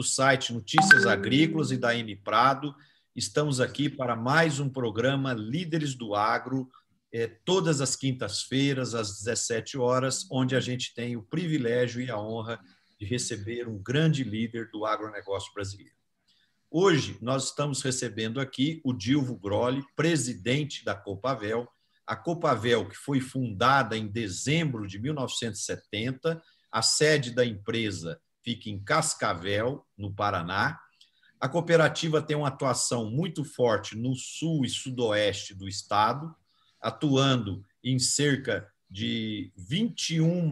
do site Notícias Agrícolas e da M Prado. Estamos aqui para mais um programa Líderes do Agro, é, todas as quintas-feiras, às 17 horas, onde a gente tem o privilégio e a honra de receber um grande líder do agronegócio brasileiro. Hoje, nós estamos recebendo aqui o Dilvo Grolli, presidente da Copavel, a Copavel, que foi fundada em dezembro de 1970, a sede da empresa fica em Cascavel, no Paraná. A cooperativa tem uma atuação muito forte no sul e sudoeste do estado, atuando em cerca de 21,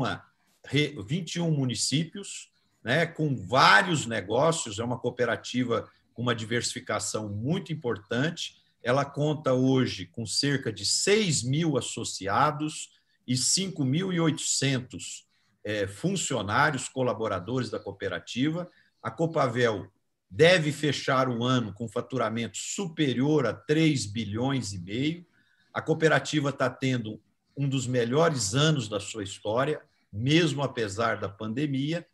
21 municípios, né, com vários negócios. É uma cooperativa com uma diversificação muito importante. Ela conta hoje com cerca de 6 mil associados e 5.800 é, funcionários, colaboradores da cooperativa. A Copavel deve fechar o ano com faturamento superior a 3 bilhões e meio. A cooperativa está tendo um dos melhores anos da sua história, mesmo apesar da pandemia,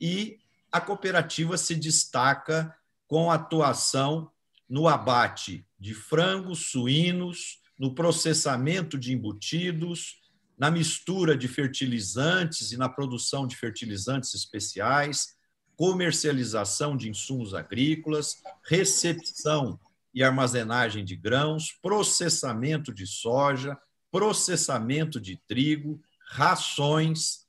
e a cooperativa se destaca com atuação no abate de frangos, suínos, no processamento de embutidos, na mistura de fertilizantes e na produção de fertilizantes especiais, comercialização de insumos agrícolas, recepção e armazenagem de grãos, processamento de soja, processamento de trigo, rações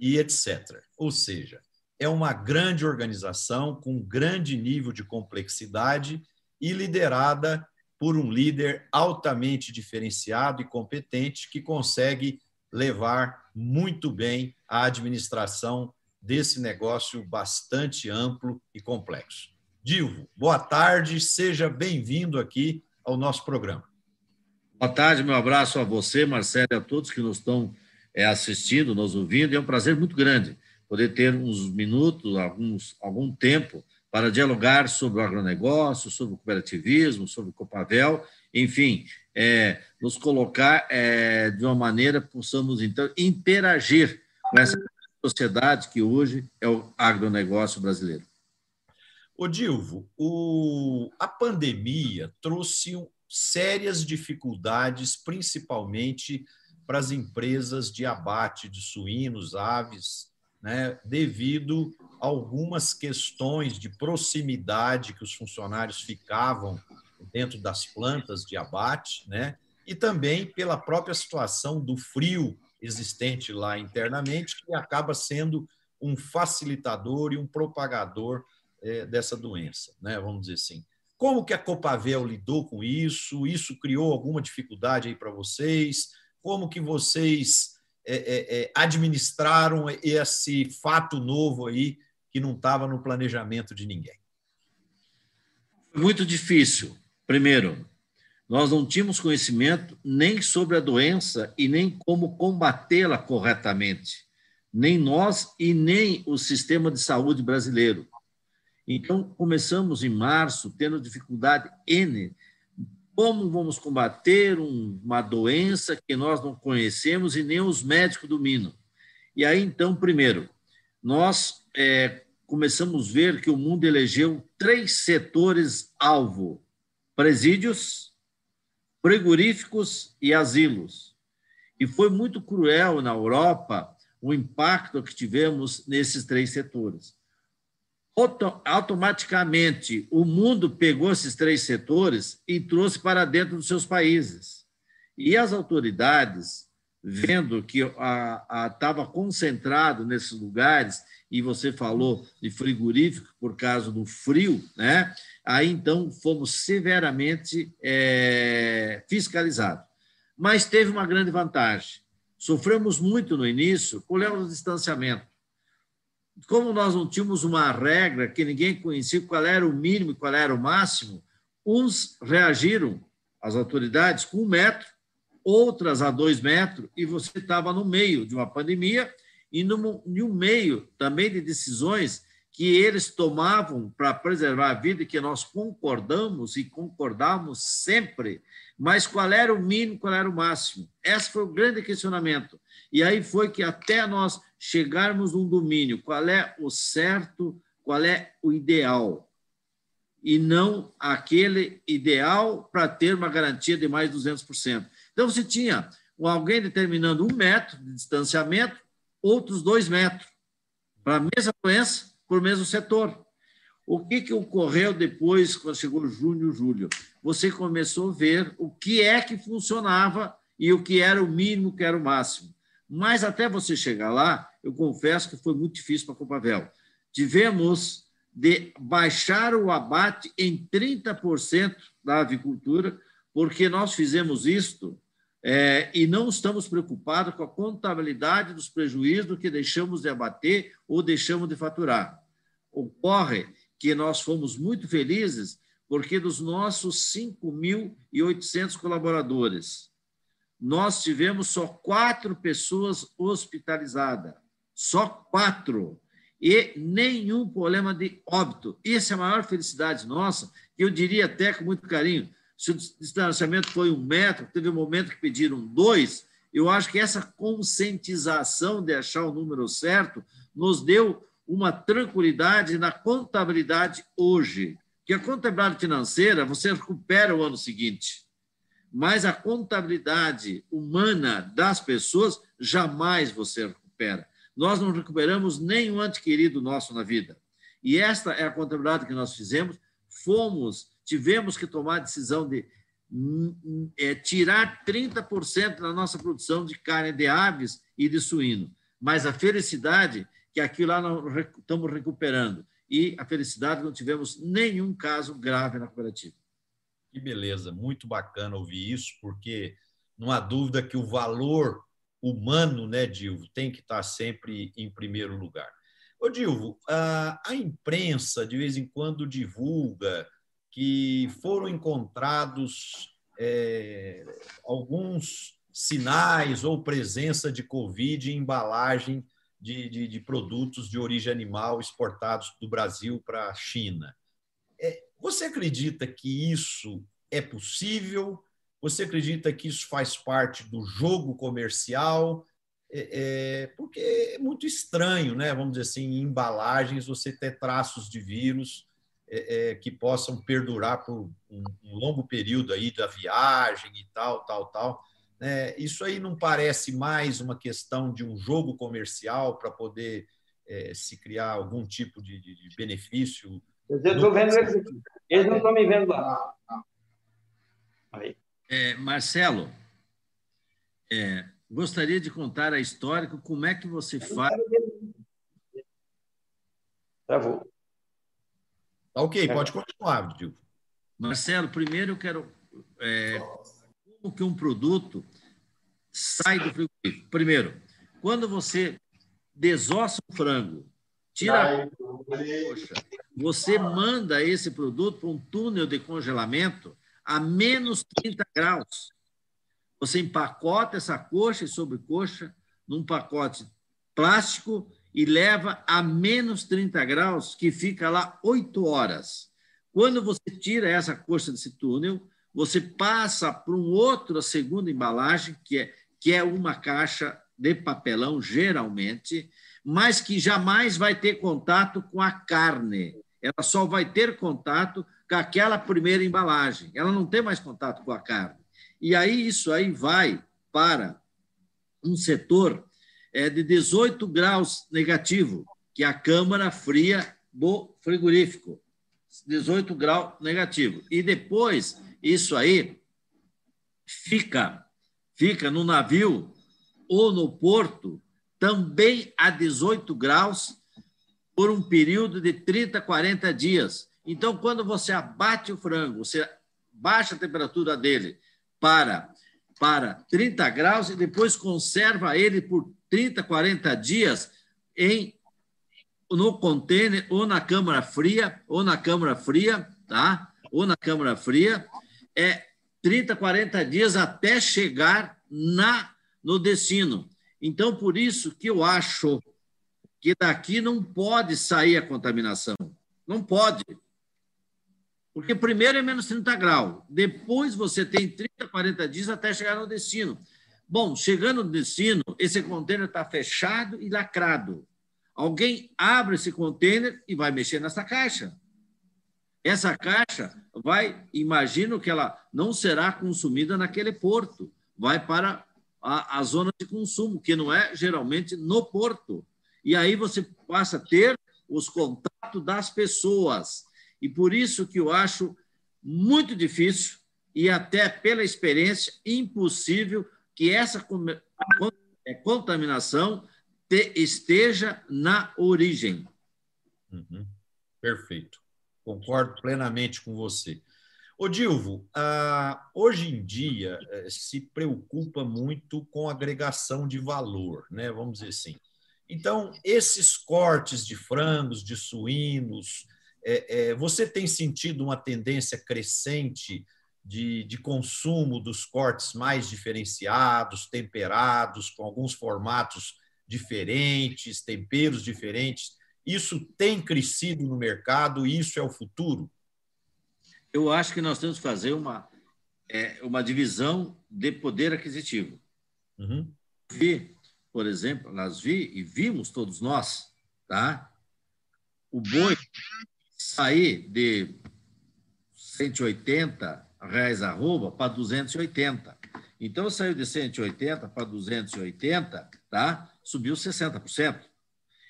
e etc. Ou seja, é uma grande organização com grande nível de complexidade e liderada por um líder altamente diferenciado e competente que consegue levar muito bem a administração desse negócio bastante amplo e complexo. Dilvo, boa tarde, seja bem-vindo aqui ao nosso programa. Boa tarde, meu abraço a você, Marcelo, e a todos que nos estão é, assistindo, nos ouvindo. É um prazer muito grande poder ter uns minutos, alguns, algum tempo, para dialogar sobre o agronegócio, sobre o cooperativismo, sobre o Copavel, enfim, é, nos colocar é, de uma maneira que possamos, então, interagir com essa sociedade que hoje é o agronegócio brasileiro. O Dilvo, o, a pandemia trouxe sérias dificuldades, principalmente para as empresas de abate de suínos, aves, né, devido a algumas questões de proximidade que os funcionários ficavam dentro das plantas de abate, né, e também pela própria situação do frio existente lá internamente, que acaba sendo um facilitador e um propagador é, dessa doença, né, vamos dizer assim. Como que a Copavel lidou com isso? Isso criou alguma dificuldade aí para vocês? Como que vocês é, é, administraram esse fato novo aí que não estava no planejamento de ninguém? Muito difícil. Primeiro, nós não tínhamos conhecimento nem sobre a doença e nem como combatê-la corretamente, nem nós e nem o sistema de saúde brasileiro. Então, começamos em março, tendo dificuldade N como vamos combater uma doença que nós não conhecemos e nem os médicos dominam? E aí, então, primeiro, nós é, começamos a ver que o mundo elegeu três setores alvo: presídios, frigoríficos e asilos. E foi muito cruel na Europa o impacto que tivemos nesses três setores automaticamente o mundo pegou esses três setores e trouxe para dentro dos seus países. E as autoridades, vendo que estava concentrado nesses lugares, e você falou de frigorífico por causa do frio, né? aí então fomos severamente é, fiscalizados. Mas teve uma grande vantagem. Sofremos muito no início com o distanciamento como nós não tínhamos uma regra que ninguém conhecia qual era o mínimo e qual era o máximo, uns reagiram, as autoridades, com um metro, outras a dois metros, e você estava no meio de uma pandemia e no, no meio também de decisões que eles tomavam para preservar a vida e que nós concordamos e concordamos sempre, mas qual era o mínimo, qual era o máximo? Esse foi o grande questionamento. E aí foi que até nós chegarmos num domínio, qual é o certo, qual é o ideal e não aquele ideal para ter uma garantia de mais 200%. Então, você tinha alguém determinando um metro de distanciamento, outros dois metros, para a mesma doença, por mesmo setor. O que, que ocorreu depois, quando chegou junho, julho? Você começou a ver o que é que funcionava e o que era o mínimo, o que era o máximo. Mas até você chegar lá, eu confesso que foi muito difícil para a Copavel. Tivemos de baixar o abate em 30% da avicultura, porque nós fizemos isto é, e não estamos preocupados com a contabilidade dos prejuízos que deixamos de abater ou deixamos de faturar. Ocorre que nós fomos muito felizes porque dos nossos 5.800 colaboradores, nós tivemos só quatro pessoas hospitalizadas, só quatro, e nenhum problema de óbito. Essa é a maior felicidade nossa, eu diria até com muito carinho. Se o distanciamento foi um metro, teve um momento que pediram dois, eu acho que essa conscientização de achar o número certo nos deu uma tranquilidade na contabilidade hoje. Que a contabilidade financeira você recupera o ano seguinte mas a contabilidade humana das pessoas jamais você recupera. Nós não recuperamos nenhum ante querido nosso na vida. E esta é a contabilidade que nós fizemos. Fomos, tivemos que tomar a decisão de é, tirar 30% da nossa produção de carne de aves e de suíno. Mas a felicidade que aquilo lá estamos recuperando. E a felicidade não tivemos nenhum caso grave na cooperativa. Que beleza, muito bacana ouvir isso, porque não há dúvida que o valor humano, né, Dilvo, tem que estar sempre em primeiro lugar. Ô, Dilvo, a, imprensa de vez em quando divulga que foram encontrados é, alguns sinais ou presença de Covid em embalagem de, de, de, produtos de origem animal exportados do Brasil para a China. É, você acredita que isso é possível? Você acredita que isso faz parte do jogo comercial? É, é, porque é muito estranho, né? Vamos dizer assim, em embalagens você ter traços de vírus é, é que possam perdurar por um, um, longo período aí da viagem e tal, tal, tal. Né? Isso aí não parece mais uma questão de um jogo comercial para poder é, se criar algum tipo de, de, de benefício eu estou vendo eles aqui. Eles não estão me vendo lá. Aí. É, Marcelo, é, gostaria de contar a história, como é que você faz. Travou. Tá ok, pode continuar, Dilma. Marcelo, primeiro eu quero. É, como que um produto sai do frigorífico? Primeiro, quando você desossa o frango, tira a coxa, você manda esse produto para um túnel de congelamento a menos 30 graus. Você empacota essa coxa e sobrecoxa num pacote plástico e leva a menos 30 graus, que fica lá oito horas. Quando você tira essa coxa desse túnel, você passa para um outro, a segunda embalagem, que é, que é uma caixa de papelão, geralmente, mas que jamais vai ter contato com a carne. Ela só vai ter contato com aquela primeira embalagem. Ela não tem mais contato com a carne. E aí isso aí vai para um setor é, de 18 graus negativo, que é a câmara fria do frigorífico. 18 graus negativo. E depois isso aí fica fica no navio ou no porto também a 18 graus por um período de 30, 40 dias. Então, quando você abate o frango, você baixa a temperatura dele para, para 30 graus e depois conserva ele por 30, 40 dias em no container ou na câmara fria, ou na câmara fria, tá? Ou na câmara fria, é 30, 40 dias até chegar na no destino. Então, por isso que eu acho que daqui não pode sair a contaminação. Não pode. Porque primeiro é menos 30 graus, depois você tem 30, 40 dias até chegar no destino. Bom, chegando no destino, esse container está fechado e lacrado. Alguém abre esse container e vai mexer nessa caixa. Essa caixa vai, imagino que ela não será consumida naquele porto, vai para a, a zona de consumo, que não é geralmente no porto. E aí você passa a ter os contatos das pessoas. E por isso que eu acho muito difícil e até pela experiência impossível que essa é, contaminação esteja na origem. Uhum. Perfeito. Concordo plenamente com você. Ô, Dilvo, ah, hoje em dia eh, se preocupa muito com agregação de valor, né? vamos dizer assim. Então, esses cortes de frangos, de suínos, é, é, você tem sentido uma tendência crescente de, de consumo dos cortes mais diferenciados, temperados, com alguns formatos diferentes, temperos diferentes? Isso tem crescido no mercado e isso é o futuro? Eu acho que nós temos que fazer uma, é, uma divisão de poder aquisitivo. Uhum. Vi, por exemplo, nós vi e vimos todos nós, tá? O boi sair de 180 reais arroba para 280. Então saiu de 180 para 280, tá? Subiu 60%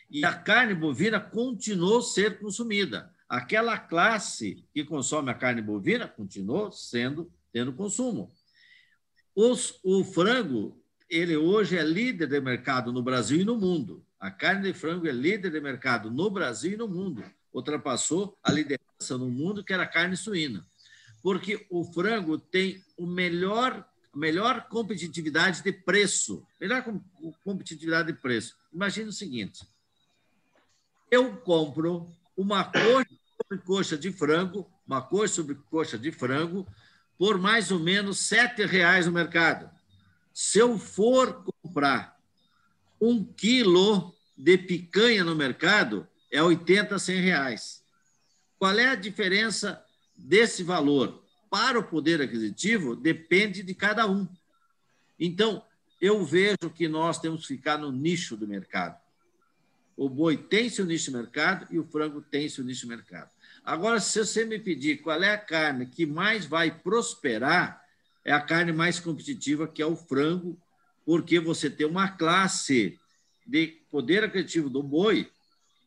e a carne bovina continuou ser consumida. Aquela classe que consome a carne bovina continuou sendo tendo consumo. Os, o frango, ele hoje é líder de mercado no Brasil e no mundo. A carne de frango é líder de mercado no Brasil e no mundo. Ultrapassou a liderança no mundo, que era a carne suína. Porque o frango tem o melhor melhor competitividade de preço. Melhor competitividade de preço. Imagine o seguinte: eu compro uma coxa sobre coxa de frango, uma coxa sobre coxa de frango, por mais ou menos sete reais no mercado. Se eu for comprar um quilo de picanha no mercado, é 80, 100 reais. Qual é a diferença desse valor? Para o poder aquisitivo, depende de cada um. Então, eu vejo que nós temos que ficar no nicho do mercado. O boi tem seu nicho de mercado e o frango tem seu nicho de mercado. Agora, se você me pedir qual é a carne que mais vai prosperar, é a carne mais competitiva, que é o frango, porque você tem uma classe de poder aquisitivo do boi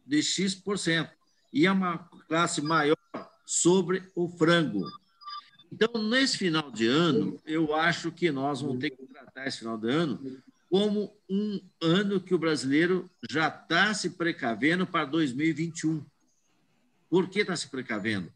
de X% e é uma classe maior sobre o frango. Então, nesse final de ano, eu acho que nós vamos ter que tratar esse final de ano como um ano que o brasileiro já está se precavendo para 2021. Por que está se precavendo?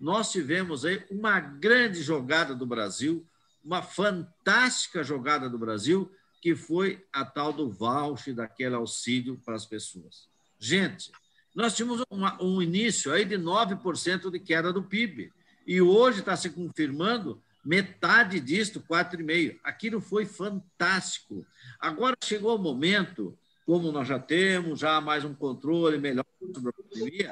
Nós tivemos aí uma grande jogada do Brasil, uma fantástica jogada do Brasil, que foi a tal do voucher, daquele auxílio para as pessoas. Gente, nós tínhamos uma, um início aí de 9% de queda do PIB, e hoje está se confirmando metade disto, 4,5%. Aquilo foi fantástico. Agora chegou o momento, como nós já temos, já mais um controle melhor sobre a pandemia,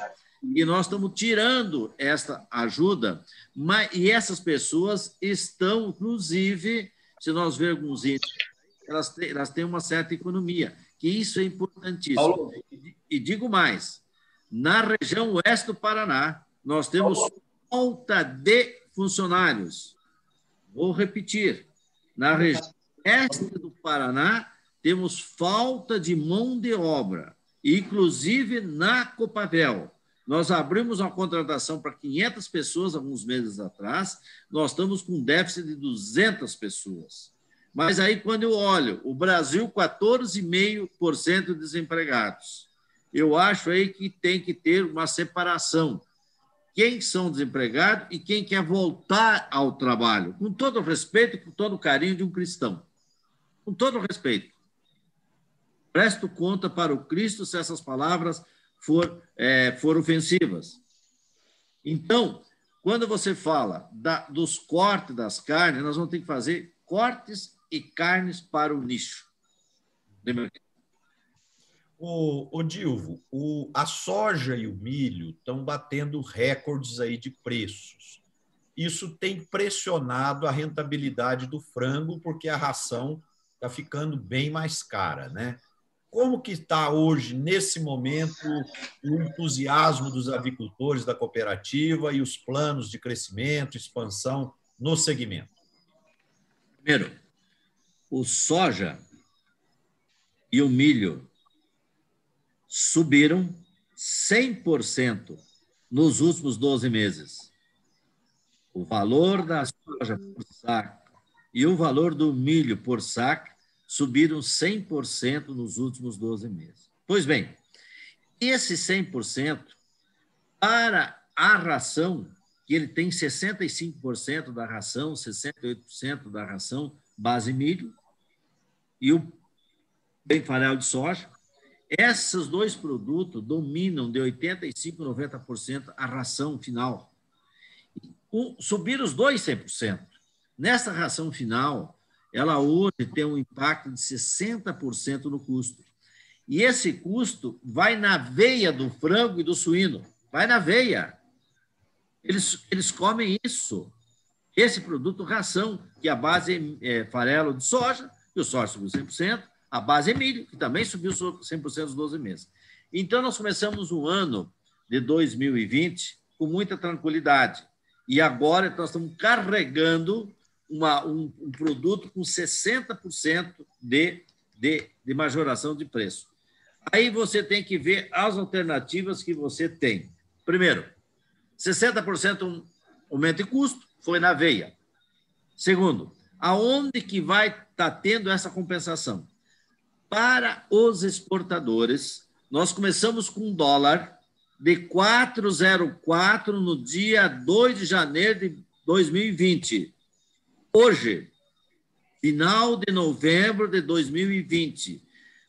e nós estamos tirando esta ajuda, mas, e essas pessoas estão, inclusive, se nós vermos isso, elas têm, elas têm uma certa economia, que isso é importantíssimo. E, e digo mais, na região oeste do Paraná, nós temos falta de funcionários. Vou repetir. Na região oeste do Paraná, temos falta de mão de obra, inclusive na Copavel. Nós abrimos uma contratação para 500 pessoas alguns meses atrás, nós estamos com um déficit de 200 pessoas. Mas aí, quando eu olho o Brasil, 14,5% desempregados, eu acho aí que tem que ter uma separação quem são desempregados e quem quer voltar ao trabalho, com todo o respeito com todo o carinho de um cristão. Com todo o respeito. Presto conta para o Cristo se essas palavras for, é, for ofensivas. Então, quando você fala da, dos cortes das carnes, nós vamos ter que fazer cortes e carnes para o nicho. Lembra? O, o Dilvo, o, a soja e o milho estão batendo recordes aí de preços. Isso tem pressionado a rentabilidade do frango, porque a ração está ficando bem mais cara, né? como que está hoje, nesse momento, o entusiasmo dos avicultores da cooperativa e os planos de crescimento, expansão no segmento? Primeiro, o soja e o milho subiram 100% nos últimos 12 meses. O valor da soja por saco e o valor do milho por saco subiram 100% nos últimos 12 meses. Pois bem, esse 100% para a ração, que ele tem 65% da ração, 68% da ração base milho e o bem farelo de soja, esses dois produtos dominam de 85% a 90% a ração final. Subir os dois 100%. Nessa ração final, ela hoje tem um impacto de 60% no custo. E esse custo vai na veia do frango e do suíno. Vai na veia. Eles, eles comem isso. Esse produto ração, que a base é farelo de soja, e o soja subiu 100%, a base é milho, que também subiu 100% nos 12 meses. Então, nós começamos o ano de 2020 com muita tranquilidade. E agora nós estamos carregando uma, um, um, produto com 60% de, de, de majoração de preço. Aí você tem que ver as alternativas que você tem. Primeiro, 60% aumento de custo, foi na veia. Segundo, aonde que vai estar tá tendo essa compensação? Para os exportadores, nós começamos com um dólar de 4,04 no dia 2 de janeiro de 2020. Hoje, final de novembro de 2020,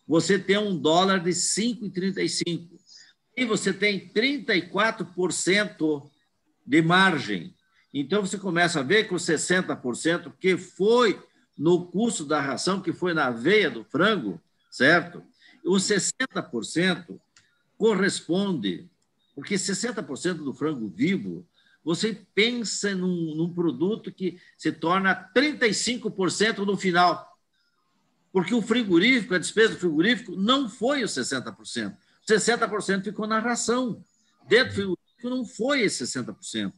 você tem um dólar de 5,35 e você tem 34% de margem. Então, você começa a ver que os 60% que foi no custo da ração, que foi na veia do frango, certo? Os 60% corresponde, porque 60% do frango vivo, você pensa num, num produto que se torna 35% no final. Porque o frigorífico, a despesa do frigorífico, não foi os 60%. 60% ficou na ração. Dentro do frigorífico não foi esse 60%.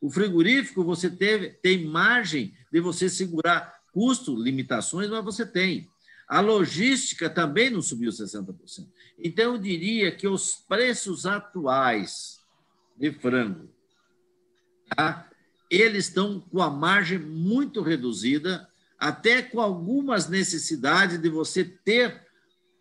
O frigorífico, você teve, tem margem de você segurar custo, limitações, mas você tem. A logística também não subiu 60%. Então, eu diria que os preços atuais de frango, tá? eles estão com a margem muito reduzida, até com algumas necessidades de você ter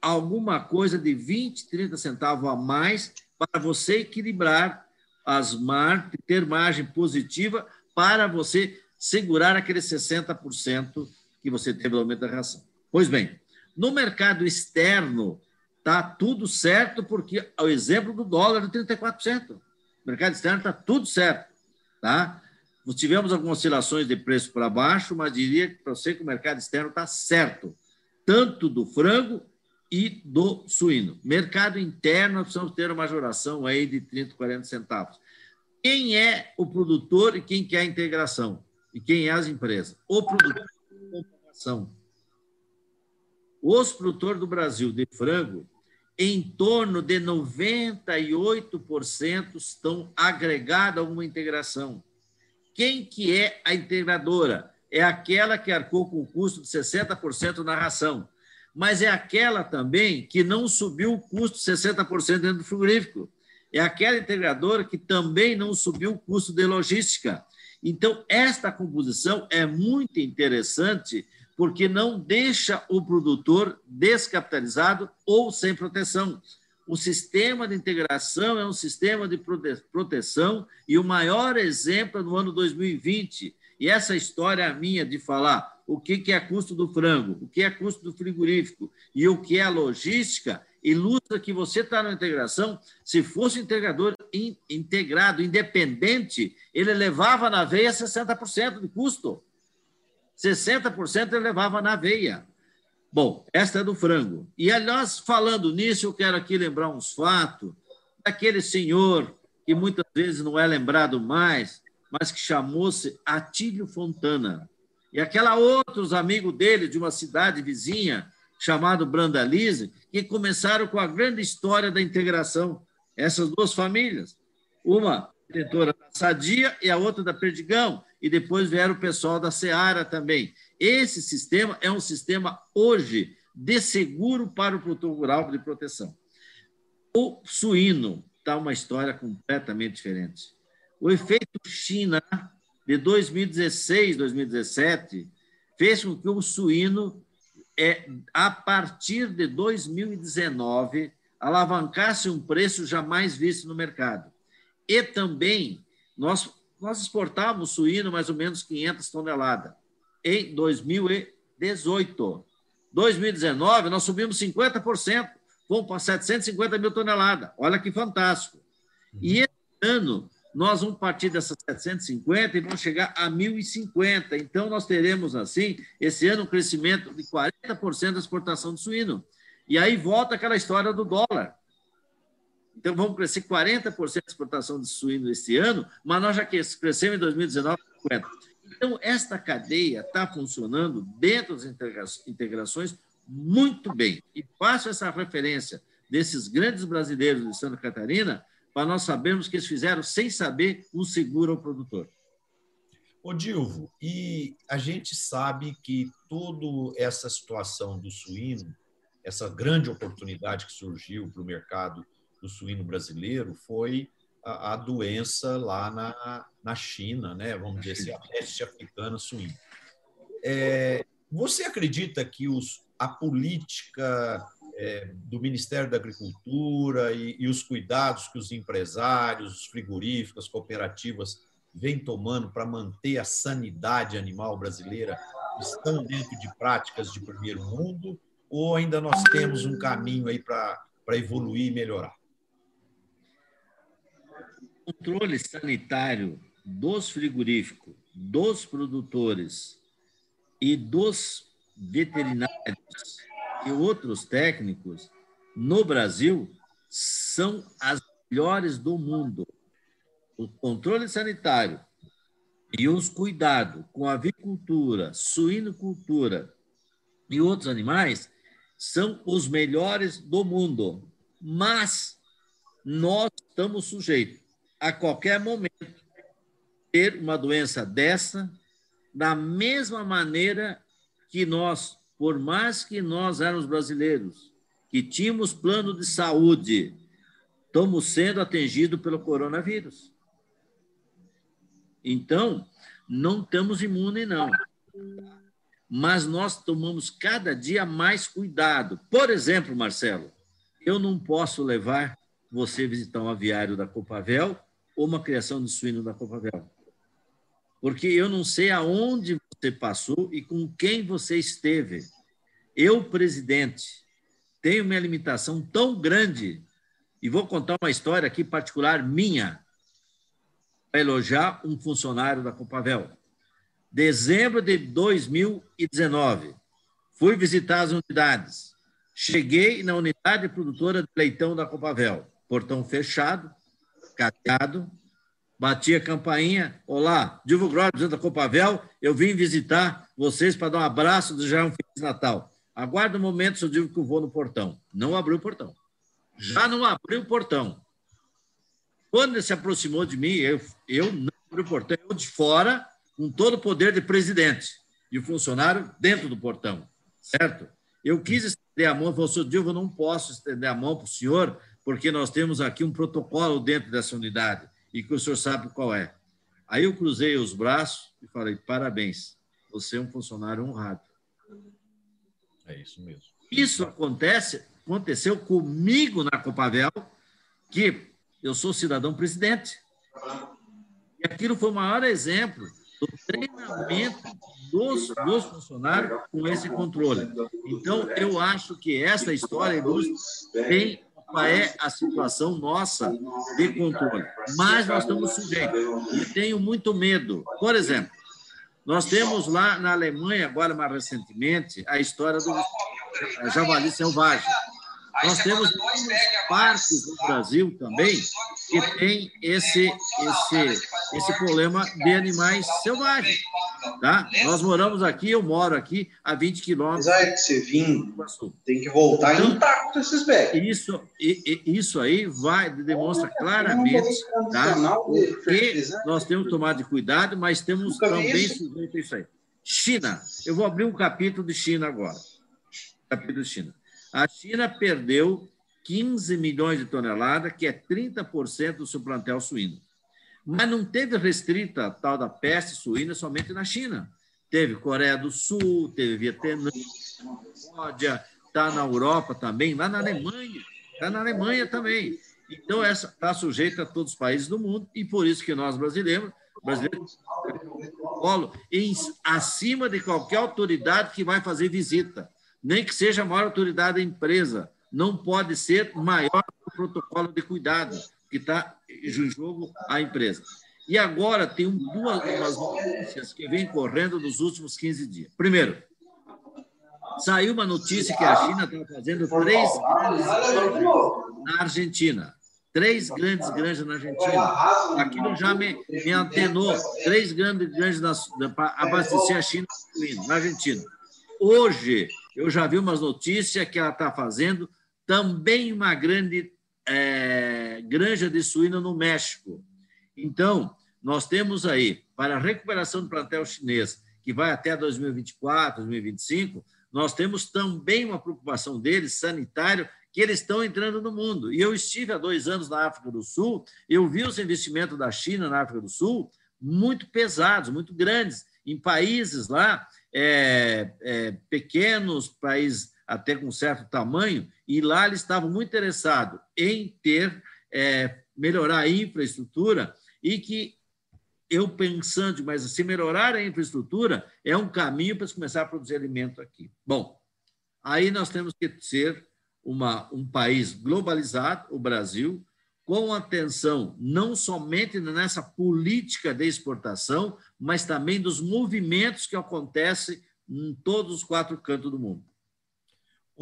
alguma coisa de 20, 30 centavos a mais para você equilibrar as margens, ter margem positiva para você segurar aqueles 60% que você teve no aumento da ração. Pois bem, no mercado externo está tudo certo, porque o exemplo do dólar de 34%. O mercado externo está tudo certo. Tá? Nós tivemos algumas oscilações de preço para baixo, mas diria para você que o mercado externo está certo, tanto do frango e do suíno. Mercado interno, nós precisamos ter uma majoração aí de 30, 40 centavos. Quem é o produtor e quem quer a integração? E quem é as empresas? O produtor de integração. Os produtores do Brasil de frango, em torno de 98% estão agregados a uma integração. Quem que é a integradora? É aquela que arcou com o custo de 60% na ração mas é aquela também que não subiu o custo 60% dentro do frigorífico. É aquela integradora que também não subiu o custo de logística. Então, esta composição é muito interessante porque não deixa o produtor descapitalizado ou sem proteção. O sistema de integração é um sistema de proteção e o maior exemplo é no ano 2020. E essa história minha de falar o que é custo do frango, o que é custo do frigorífico e o que é logística, ilustra que você está na integração. Se fosse integrador in, integrado, independente, ele levava na veia 60% de custo. 60% ele levava na veia. Bom, esta é do frango. E, aliás, falando nisso, eu quero aqui lembrar uns fatos daquele senhor que muitas vezes não é lembrado mais, mas que chamou-se Atílio Fontana. E aquela outros amigos dele de uma cidade vizinha chamado Brandalize, que começaram com a grande história da integração. Essas duas famílias. Uma detentora da Sadia e a outra da Perdigão. E depois vieram o pessoal da Seara também. Esse sistema é um sistema, hoje, de seguro para o produtor rural de proteção. O suíno está uma história completamente diferente. O efeito China de 2016, 2017, fez com que o suíno, é, a partir de 2019, alavancasse um preço jamais visto no mercado. E também, nós, nós exportávamos suíno mais ou menos 500 toneladas em 2018. 2019, nós subimos 50%, fomos para 750 mil toneladas. Olha que fantástico. E esse ano, nós vamos partir dessas 750 e vamos chegar a 1.050. Então, nós teremos, assim, esse ano, um crescimento de 40% da exportação de suíno. E aí volta aquela história do dólar. Então, vamos crescer 40% da exportação de suíno este ano, mas nós já crescemos em 2019 50%. Então, esta cadeia está funcionando dentro das integrações muito bem. E faço essa referência desses grandes brasileiros de Santa Catarina para nós sabermos que eles fizeram, sem saber, um seguro ao produtor. Ô, Dilvo, e a gente sabe que toda essa situação do suíno, essa grande oportunidade que surgiu para o mercado do suíno brasileiro foi a, a doença lá na, na China, né? vamos dizer assim, a peste africana suína. É, você acredita que os, a política é, do Ministério da Agricultura e, e, os cuidados que os empresários, os frigoríficos, as cooperativas vêm tomando para manter a sanidade animal brasileira estão dentro de práticas de primeiro mundo ou ainda nós temos um caminho aí para evoluir e melhorar? Controle sanitário dos frigoríficos, dos produtores e dos veterinários e outros técnicos no Brasil são as melhores do mundo. O controle sanitário e os cuidados com a avicultura, suinocultura e outros animais são os melhores do mundo. Mas nós estamos sujeitos a qualquer momento ter uma doença dessa, da mesma maneira que nós por mais que nós éramos brasileiros, que tínhamos plano de saúde, estamos sendo atingidos pelo coronavírus. Então, não estamos imunes, não. Mas nós tomamos cada dia mais cuidado. Por exemplo, Marcelo, eu não posso levar você visitar um aviário da Copavel ou uma criação de suíno da Copavel. Porque eu não sei aonde você passou e com quem você esteve. Eu, presidente, tenho uma limitação tão grande, e vou contar uma história aqui particular minha, para elogiar um funcionário da Copavel. Dezembro de 2019, fui visitar as unidades. Cheguei na unidade produtora de leitão da Copavel. Portão fechado, cadeado, bati a campainha. Olá, Gross, presidente da Copavel, eu vim visitar vocês para dar um abraço, desejar um Feliz Natal. Aguarda um momento, se eu digo que eu vou no portão. Não abriu o portão. Já não abriu o portão. Quando ele se aproximou de mim, eu, eu não abri o portão, eu de fora, com todo o poder de presidente e o funcionário dentro do portão, certo? Eu quis estender a mão, falou, senhor Dilvo, eu não posso estender a mão para o senhor, porque nós temos aqui um protocolo dentro dessa unidade e que o senhor sabe qual é. Aí eu cruzei os braços e falei: parabéns, você é um funcionário honrado. É isso mesmo. Isso acontece, aconteceu comigo na Copavel, que eu sou cidadão presidente. E aquilo foi o maior exemplo do treinamento dos, dos funcionários com esse controle. Então, eu acho que essa história tem qual é a situação nossa de controle. Mas nós estamos sujeitos. E tenho muito medo. Por exemplo, nós temos lá na Alemanha, agora mais recentemente, a história do javali selvagem. Nós temos parques no Brasil também que tem esse, esse, esse problema de animais selvagens. Tá? Nós moramos aqui, eu moro aqui a 20 quilômetros. Aí que você vir, tem que voltar então, intacto esses bags. Isso, isso aí vai, demonstra claramente tá? que nós temos que tomar de cuidado, mas temos também sujeito isso aí. China, eu vou abrir um capítulo de China agora. Capítulo de China. A China perdeu 15 milhões de toneladas, que é 30% do seu plantel suíno. Mas não teve restrita a tal da peste suína somente na China. Teve Coreia do Sul, teve Vietnã, está na Europa também, lá na Alemanha. Está na Alemanha também. Então, essa está sujeita a todos os países do mundo, e por isso que nós brasileiros, brasileiros em, acima de qualquer autoridade que vai fazer visita, nem que seja a maior autoridade da empresa. Não pode ser maior protocolo de cuidado que está em jogo a empresa. E agora tem duas umas notícias que vêm correndo nos últimos 15 dias. Primeiro, saiu uma notícia que a China está fazendo três grandes na Argentina. Três grandes granjas na Argentina. Aquilo já me, me antenou. Três grandes granjas para abastecer a China na Argentina. Hoje, eu já vi umas notícias que ela está fazendo também uma grande é, granja de suína no México. Então, nós temos aí, para a recuperação do plantel chinês, que vai até 2024, 2025, nós temos também uma preocupação deles, sanitário, que eles estão entrando no mundo. E eu estive há dois anos na África do Sul, eu vi os investimentos da China na África do Sul muito pesados, muito grandes, em países lá é, é, pequenos, países até com certo tamanho, e lá eles estavam muito interessados em ter, é, melhorar a infraestrutura e que eu pensando, mas se melhorar a infraestrutura é um caminho para começar a produzir alimento aqui. Bom, aí nós temos que ser uma, um país globalizado, o Brasil, com atenção não somente nessa política de exportação, mas também dos movimentos que acontecem em todos os quatro cantos do mundo.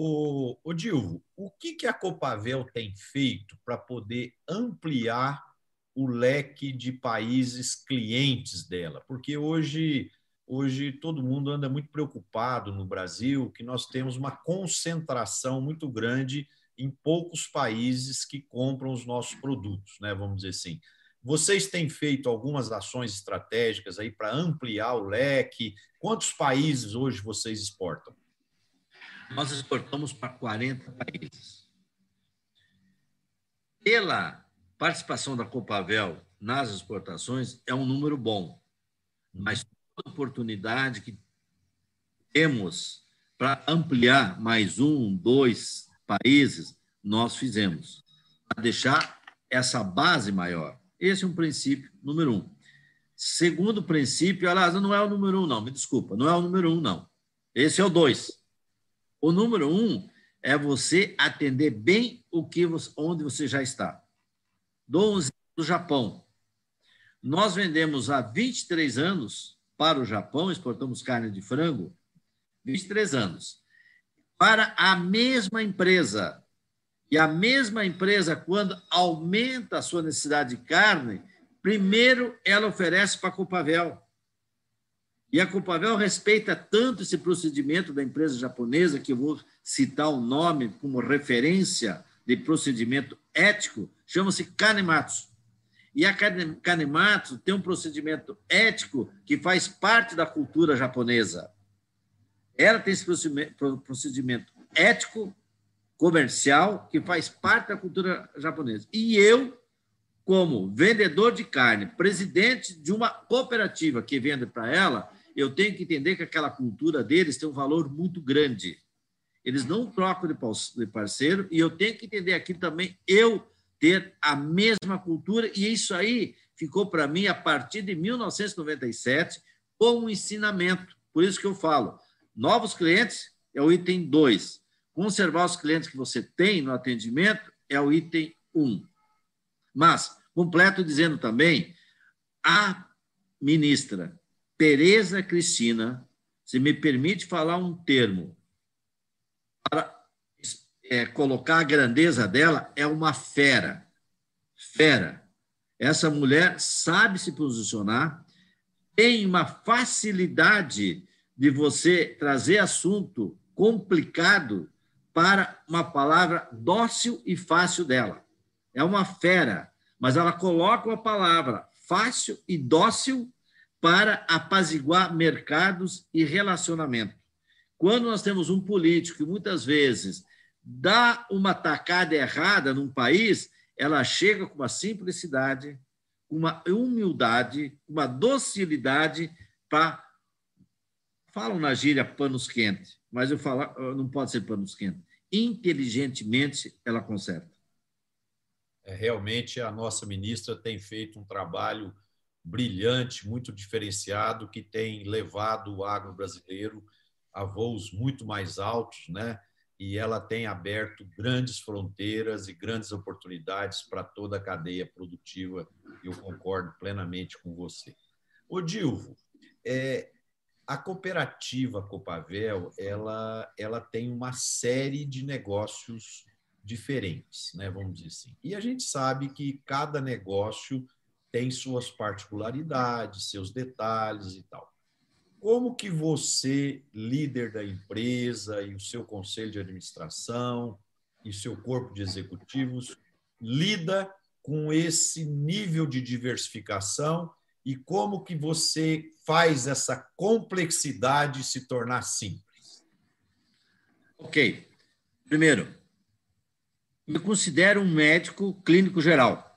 O, o Dilvo, o que, que a Copavel tem feito para poder ampliar o leque de países clientes dela? Porque hoje, hoje todo mundo anda muito preocupado no Brasil que nós temos uma concentração muito grande em poucos países que compram os nossos produtos, né? Vamos dizer assim. Vocês têm feito algumas ações estratégicas aí para ampliar o leque? Quantos países hoje vocês exportam? Nós exportamos para 40 países. Pela participação da Copavel nas exportações, é um número bom, mas toda oportunidade que temos para ampliar mais um, dois países, nós fizemos, para deixar essa base maior. Esse é um princípio número um. Segundo princípio, aliás, não é o número um, não, me desculpa, não é o número um, não. Esse é o dois. O número um é você atender bem o que você, onde você já está. Dou do Japão. Nós vendemos há 23 anos para o Japão, exportamos carne de frango, 23 anos, para a mesma empresa. E a mesma empresa, quando aumenta a sua necessidade de carne, primeiro ela oferece para a Copavel. E a Copavel respeita tanto esse procedimento da empresa japonesa, que eu vou citar o nome como referência de procedimento ético, chama-se Kanematsu. E a Kanematsu tem um procedimento ético que faz parte da cultura japonesa. Ela tem esse procedimento ético, comercial, que faz parte da cultura japonesa. E eu, como vendedor de carne, presidente de uma cooperativa que vende para ela, eu tenho que entender que aquela cultura deles tem um valor muito grande. Eles não trocam de parceiro e eu tenho que entender aqui também eu ter a mesma cultura e isso aí ficou para mim a partir de 1997 como um ensinamento. Por isso que eu falo, novos clientes é o item 2. Conservar os clientes que você tem no atendimento é o item 1. Um. Mas, completo dizendo também, a ministra Tereza Cristina, se me permite falar um termo, para é, colocar a grandeza dela, é uma fera. Fera. Essa mulher sabe se posicionar, tem uma facilidade de você trazer assunto complicado para uma palavra dócil e fácil dela. É uma fera, mas ela coloca uma palavra fácil e dócil para apaziguar mercados e relacionamento. Quando nós temos um político que muitas vezes dá uma tacada errada num país, ela chega com uma simplicidade, uma humildade, uma docilidade para. Falam na gíria panos quentes, mas eu falo, não pode ser panos quentes. Inteligentemente ela conserta. É, realmente a nossa ministra tem feito um trabalho brilhante, muito diferenciado, que tem levado o agro brasileiro a voos muito mais altos, né? E ela tem aberto grandes fronteiras e grandes oportunidades para toda a cadeia produtiva. Eu concordo plenamente com você. O Dilvo, é, a cooperativa Copavel, ela, ela tem uma série de negócios diferentes, né, vamos dizer assim. E a gente sabe que cada negócio tem suas particularidades, seus detalhes e tal. Como que você, líder da empresa e o seu conselho de administração e seu corpo de executivos lida com esse nível de diversificação e como que você faz essa complexidade se tornar simples? Ok. Primeiro, me considero um médico clínico geral.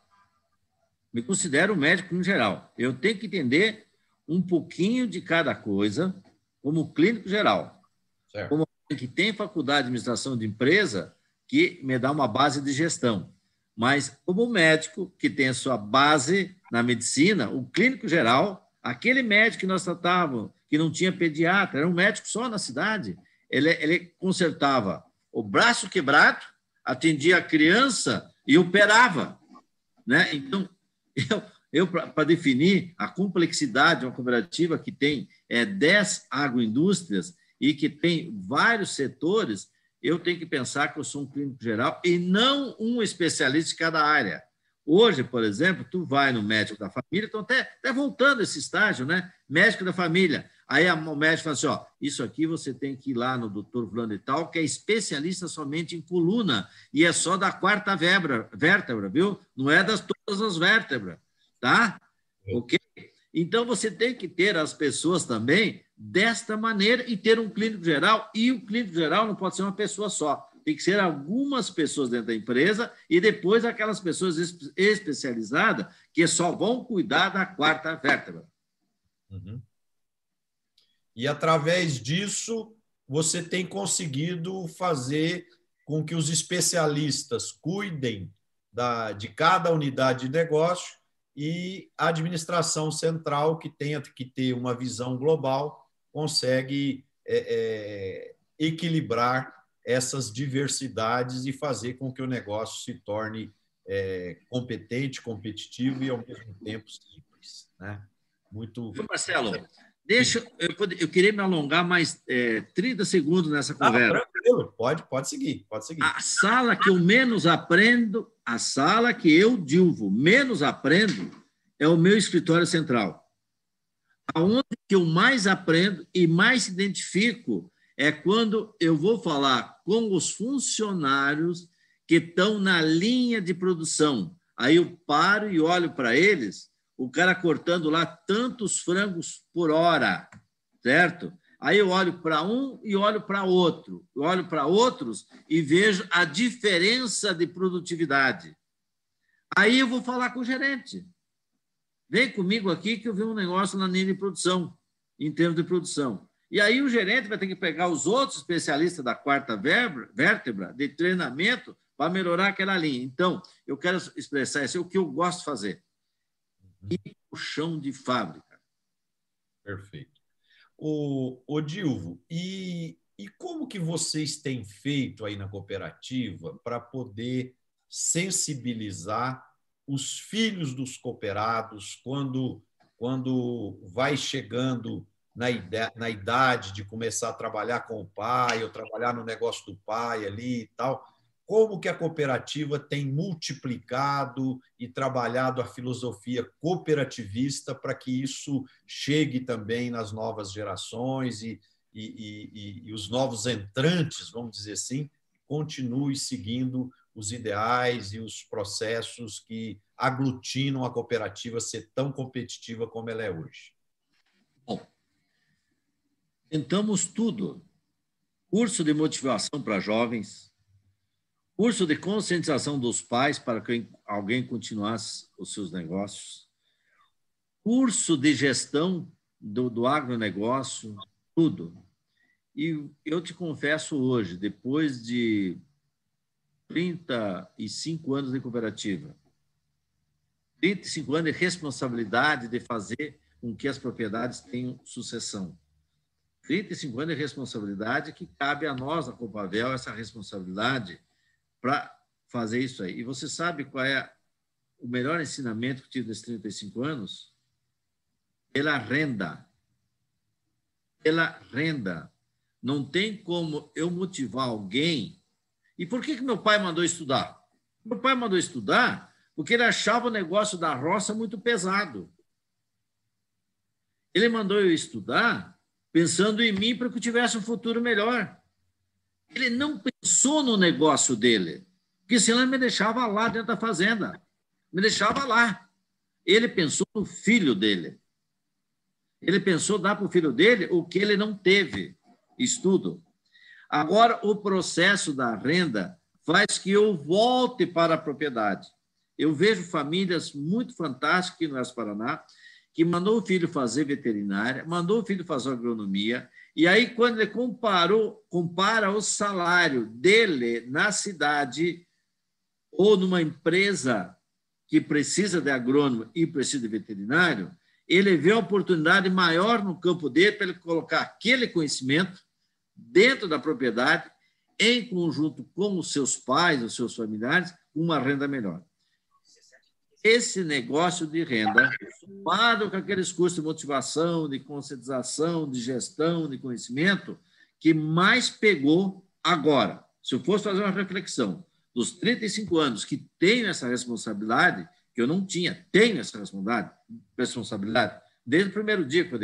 Me considero um médico clínico geral. Eu tenho que entender um pouquinho de cada coisa como clínico geral. Certo. Como que tem faculdade de administração de empresa que me dá uma base de gestão. Mas como médico que tem a sua base na medicina, o clínico geral, aquele médico que nós tratávamos, que não tinha pediatra, era um médico só na cidade, ele, ele consertava o braço quebrado, atendia a criança e operava. Né? Então, eu, eu para definir a complexidade de uma cooperativa que tem é, 10 agroindústrias e que tem vários setores, eu tenho que pensar que eu sou um clínico geral e não um especialista de cada área. Hoje, por exemplo, tu vai no médico da família, estão até, até voltando esse estágio, né? Médico da família. Aí o médico fala assim: ó, isso aqui você tem que ir lá no doutor Fulano e tal, que é especialista somente em coluna, e é só da quarta vértebra, vértebra viu? Não é das todas as vértebras, tá? É. Ok? Então você tem que ter as pessoas também desta maneira e ter um clínico geral, e o clínico geral não pode ser uma pessoa só tem que ser algumas pessoas dentro da empresa e depois aquelas pessoas especializadas que só vão cuidar da quarta vértebra. Uhum. E através disso, você tem conseguido fazer com que os especialistas cuidem da, de cada unidade de negócio e a administração central, que tenha que ter uma visão global, consegue é, é, equilibrar essas diversidades e fazer com que o negócio se torne é, competente, competitivo e, ao mesmo tempo, simples. Né? Muito. Marcelo, deixa eu, eu queria me alongar mais é, 30 segundos nessa conversa. Ah, tranquilo, pode, pode seguir, pode seguir. A sala que eu menos aprendo, a sala que eu, Dilvo, menos aprendo é o meu escritório central. Aonde que eu mais aprendo e mais identifico é quando eu vou falar com os funcionários que estão na linha de produção. Aí eu paro e olho para eles, o cara cortando lá tantos frangos por hora, certo? Aí eu olho para um e olho para outro. Eu olho para outros e vejo a diferença de produtividade. Aí eu vou falar com o gerente. Vem comigo aqui que eu vi um negócio na linha de produção, em termos de produção. E aí o gerente vai ter que pegar os outros especialistas da quarta vértebra de treinamento para melhorar aquela linha. Então, eu quero expressar isso, é o que eu gosto de fazer. Ir o chão de fábrica. Perfeito. O, o Dilvo, e, e como que vocês têm feito aí na cooperativa para poder sensibilizar os filhos dos cooperados quando, quando vai chegando na, idade, na idade de começar a trabalhar com o pai, ou trabalhar no negócio do pai ali e tal. Como que a cooperativa tem multiplicado e trabalhado a filosofia cooperativista para que isso chegue também nas novas gerações e, e, e, e os novos entrantes, vamos dizer assim, continuem seguindo os ideais e os processos que aglutinam a cooperativa ser tão competitiva como ela é hoje? Bom, tentamos tudo. Curso de motivação para jovens, curso de conscientização dos pais para que alguém continuasse os seus negócios, curso de gestão do, do agronegócio, tudo. E eu te confesso hoje, depois de 35 anos de cooperativa, 35 anos de responsabilidade de fazer com que as propriedades tenham sucessão. 35 anos de responsabilidade que cabe a nós, a Copavel, essa responsabilidade para fazer isso aí. E você sabe qual é o melhor ensinamento que tive nesses 35 anos? Pela renda. Pela renda. Não tem como eu motivar alguém. E por que, que meu pai mandou estudar? Meu pai mandou estudar porque ele achava o negócio da roça muito pesado. Ele mandou eu estudar pensando em mim para que eu tivesse um futuro melhor. Ele não pensou no negócio dele, porque senão ele me deixava lá dentro da fazenda. Me deixava lá. Ele pensou no filho dele. Ele pensou dar para o filho dele o que ele não teve: estudo. Agora, o processo da renda faz que eu volte para a propriedade. Eu vejo famílias muito fantásticas no Oeste Paraná, que mandou o filho fazer veterinária, mandou o filho fazer agronomia, e aí, quando ele comparou, compara o salário dele na cidade ou numa empresa que precisa de agrônomo e precisa de veterinário, ele vê a oportunidade maior no campo dele para ele colocar aquele conhecimento dentro da propriedade, em conjunto com os seus pais, os seus familiares, uma renda melhor esse negócio de renda, somado com aqueles cursos de motivação, de conscientização, de gestão, de conhecimento, que mais pegou agora. Se eu fosse fazer uma reflexão dos 35 anos que tenho essa responsabilidade, que eu não tinha, tenho essa responsabilidade, responsabilidade desde o primeiro dia que eu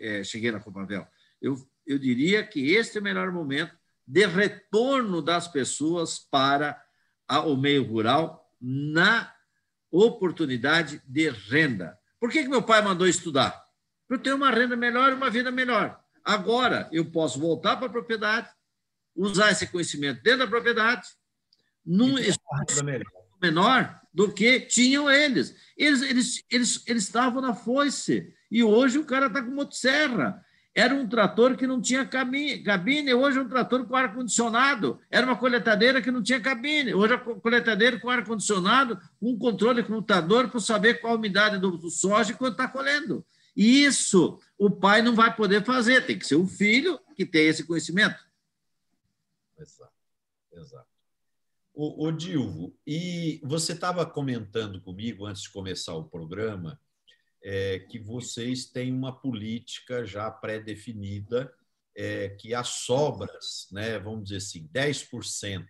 é, cheguei na Copavel, eu, eu diria que este é o melhor momento de retorno das pessoas para o meio rural na oportunidade de renda. Por que, que meu pai mandou estudar? Para eu ter uma renda melhor e uma vida melhor. Agora eu posso voltar para a propriedade, usar esse conhecimento dentro da propriedade, num esforço menor do que tinham eles. Eles, eles, eles, eles estavam na foice. E hoje o cara está com motosserra. Era um trator que não tinha cabine, hoje é um trator com ar-condicionado. Era uma coletadeira que não tinha cabine, hoje é uma coletadeira com ar-condicionado, um controle computador para saber qual a umidade do, do soja e quando está colhendo. E isso o pai não vai poder fazer, tem que ser o filho que tem esse conhecimento. Exato, exato. O Dilvo, e você estava comentando comigo antes de começar o programa é, que vocês têm uma política já pré-definida, é, que as sobras, né, vamos dizer assim, 10%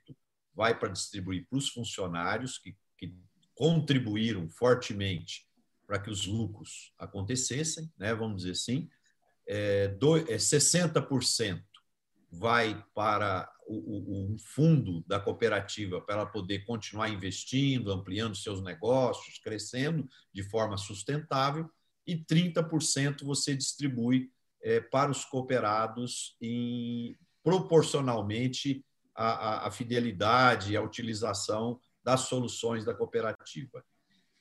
vai para distribuir para os funcionários que, que contribuíram fortemente para que os lucros acontecessem, né, vamos dizer assim, é, do, é 60% vai para um fundo da cooperativa para ela poder continuar investindo, ampliando seus negócios, crescendo de forma sustentável, e 30% você distribui é, para os cooperados em, proporcionalmente à, à fidelidade e à utilização das soluções da cooperativa.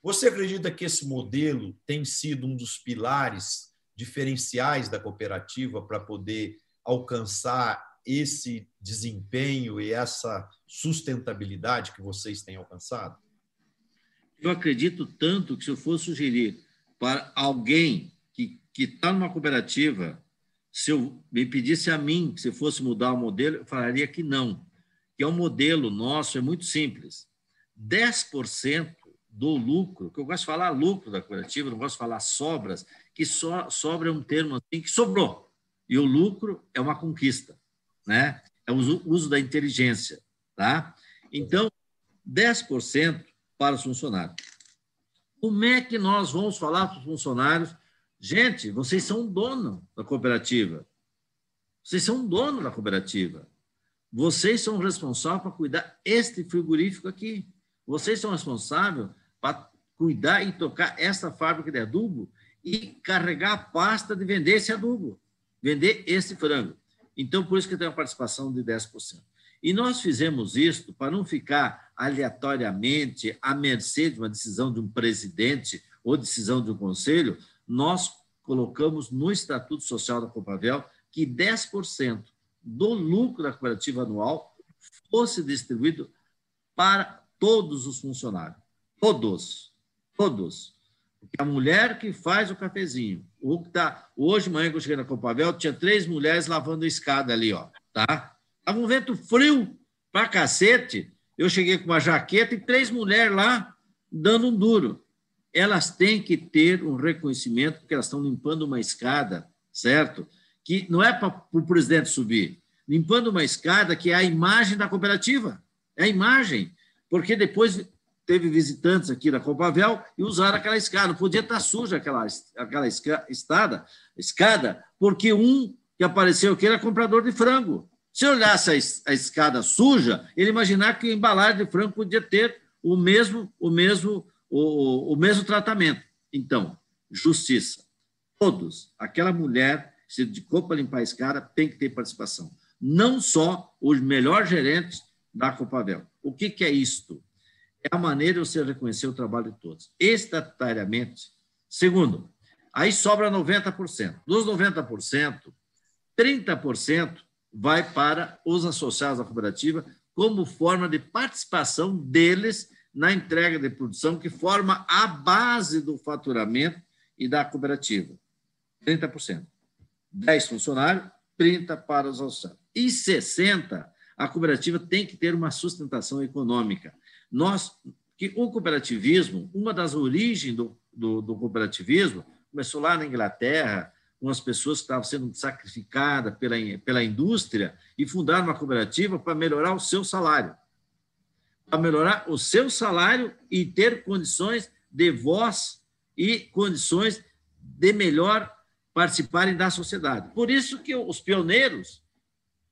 Você acredita que esse modelo tem sido um dos pilares diferenciais da cooperativa para poder alcançar esse desempenho e essa sustentabilidade que vocês têm alcançado? Eu acredito tanto que se eu for sugerir para alguém que está numa cooperativa, se eu me pedisse a mim se fosse mudar o modelo, eu falaria que não. Que é um modelo nosso, é muito simples. 10% do lucro, que eu gosto de falar lucro da cooperativa, não gosto de falar sobras, que sobra é um termo assim que sobrou. E o lucro é uma conquista, né? É o uso da inteligência, tá? Então, 10% para os funcionários. Como é que nós vamos falar para os funcionários? Gente, vocês são dono da cooperativa. Vocês são dono da cooperativa. Vocês são responsáveis para cuidar este frigorífico aqui. Vocês são responsáveis para cuidar e tocar essa fábrica de adubo e carregar a pasta de vender esse adubo, vender esse frango. Então, por isso que tem uma participação de 10%. E nós fizemos isso para não ficar aleatoriamente à mercê de uma decisão de um presidente ou decisão de um conselho, nós colocamos no Estatuto Social da Copavel que 10% do lucro da cooperativa anual fosse distribuído para todos os funcionários. Todos. Todos. A mulher que faz o cafezinho, o que tá, hoje, manhã, que eu cheguei na Copavel, tinha três mulheres lavando a escada ali, ó, tá? Estava um vento frio pra cacete. Eu cheguei com uma jaqueta e três mulheres lá dando um duro. Elas têm que ter um reconhecimento, porque elas estão limpando uma escada, certo? Que não é para o presidente subir. Limpando uma escada que é a imagem da cooperativa. É a imagem. Porque depois teve visitantes aqui da Copavel e usaram aquela escada. Não podia estar suja aquela, aquela escada, escada, porque um que apareceu aqui era comprador de frango. Se olhasse a, escada suja, ele imaginar que a embalagem de frango podia ter o mesmo, o mesmo, o, o mesmo tratamento. Então, justiça. Todos, aquela mulher se dedicou para limpar a escada tem que ter participação. Não só os melhores gerentes da Copavel. O que, que é isto? É a maneira de você reconhecer o trabalho de todos. Estatutariamente. Segundo, aí sobra 90%. Dos 90%, 30% vai para os associados à cooperativa como forma de participação deles na entrega de produção que forma a base do faturamento e da cooperativa. 30%. 10 funcionários, 30 para os associados. E 60, a cooperativa tem que ter uma sustentação econômica. Nós, que o cooperativismo, uma das origens do, do, do cooperativismo, começou lá na Inglaterra, com as pessoas que estavam sendo sacrificadas pela, pela indústria e fundaram uma cooperativa para melhorar o seu salário. Para melhorar o seu salário e ter condições de voz e condições de melhor participarem da sociedade. Por isso que os pioneiros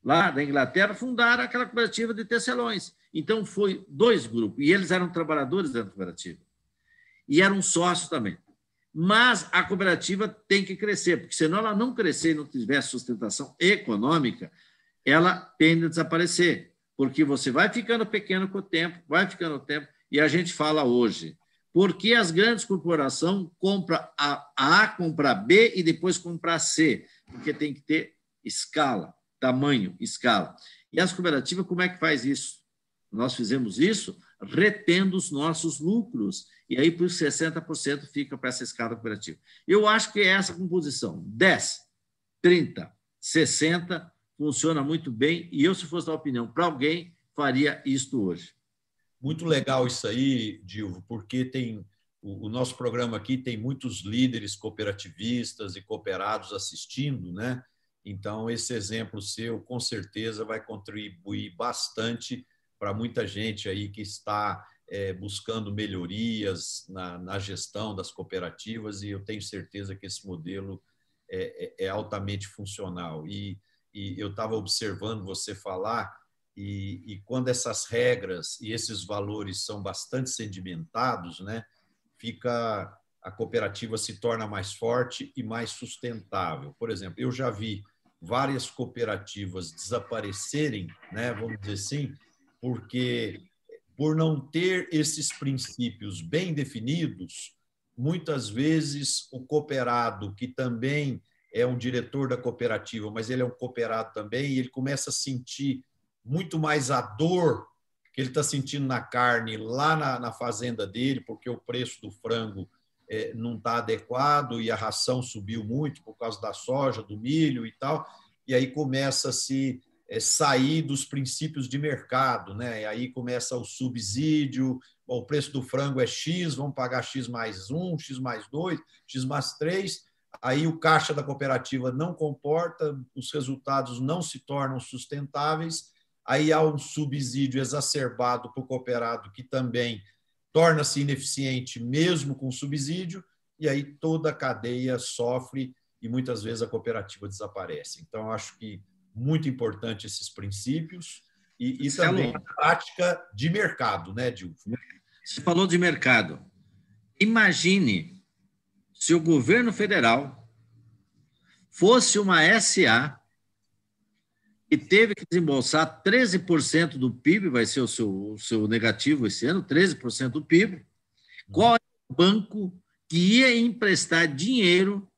lá da Inglaterra fundaram aquela cooperativa de tecelões. Então, foi dois grupos, e eles eram trabalhadores da cooperativa. E eram sócios também. Mas a cooperativa tem que crescer, porque senão ela não crescer e não tiver sustentação econômica, ela tende a desaparecer, porque você vai ficando pequeno com o tempo, vai ficando o tempo, e a gente fala hoje, porque as grandes corporações compram a A, compra B e depois compra C, porque tem que ter escala, tamanho, escala. E as cooperativas, como é que faz isso? Nós fizemos isso retendo os nossos lucros e aí, por 60% fica para essa escala cooperativa. Eu acho que é essa composição: 10, 30, 60 funciona muito bem. E eu, se fosse dar opinião para alguém, faria isto hoje. Muito legal isso aí, Dilvo, porque tem o, o, nosso programa aqui tem muitos líderes cooperativistas e cooperados assistindo, né? Então, esse exemplo seu, com certeza, vai contribuir bastante para muita gente aí que está é, buscando melhorias na, na, gestão das cooperativas e eu tenho certeza que esse modelo é, é, é altamente funcional. E, e eu estava observando você falar e, e, quando essas regras e esses valores são bastante sedimentados, né, fica a cooperativa se torna mais forte e mais sustentável. Por exemplo, eu já vi várias cooperativas desaparecerem, né, vamos dizer assim, porque por não ter esses princípios bem definidos, muitas vezes o cooperado, que também é um diretor da cooperativa, mas ele é um cooperado também, e ele começa a sentir muito mais a dor que ele está sentindo na carne lá na, na, fazenda dele, porque o preço do frango não está adequado e a ração subiu muito por causa da soja, do milho e tal, e aí começa a se é, sair dos princípios de mercado, né? E aí começa o subsídio, o preço do frango é X, vamos pagar X mais um, X mais dois, X mais três, aí o caixa da cooperativa não comporta, os resultados não se tornam sustentáveis, aí há um subsídio exacerbado para o cooperado, que também torna-se ineficiente mesmo com subsídio, e aí toda a cadeia sofre e muitas vezes a cooperativa desaparece. Então, acho que muito importante esses princípios e, e também a prática de mercado, né, Dilma? Você falou de mercado. Imagine se o governo federal fosse uma SA e teve que desembolsar 13% do PIB, vai ser o seu, o seu negativo esse ano, 13% do PIB. Qual é o banco que ia emprestar dinheiro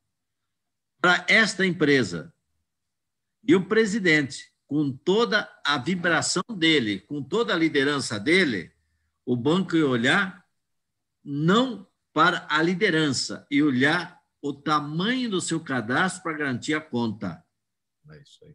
para esta empresa? E o presidente, com toda a vibração dele, com toda a liderança dele, o banco ia olhar não para a liderança, e olhar o tamanho do seu cadastro para garantir a conta. É isso aí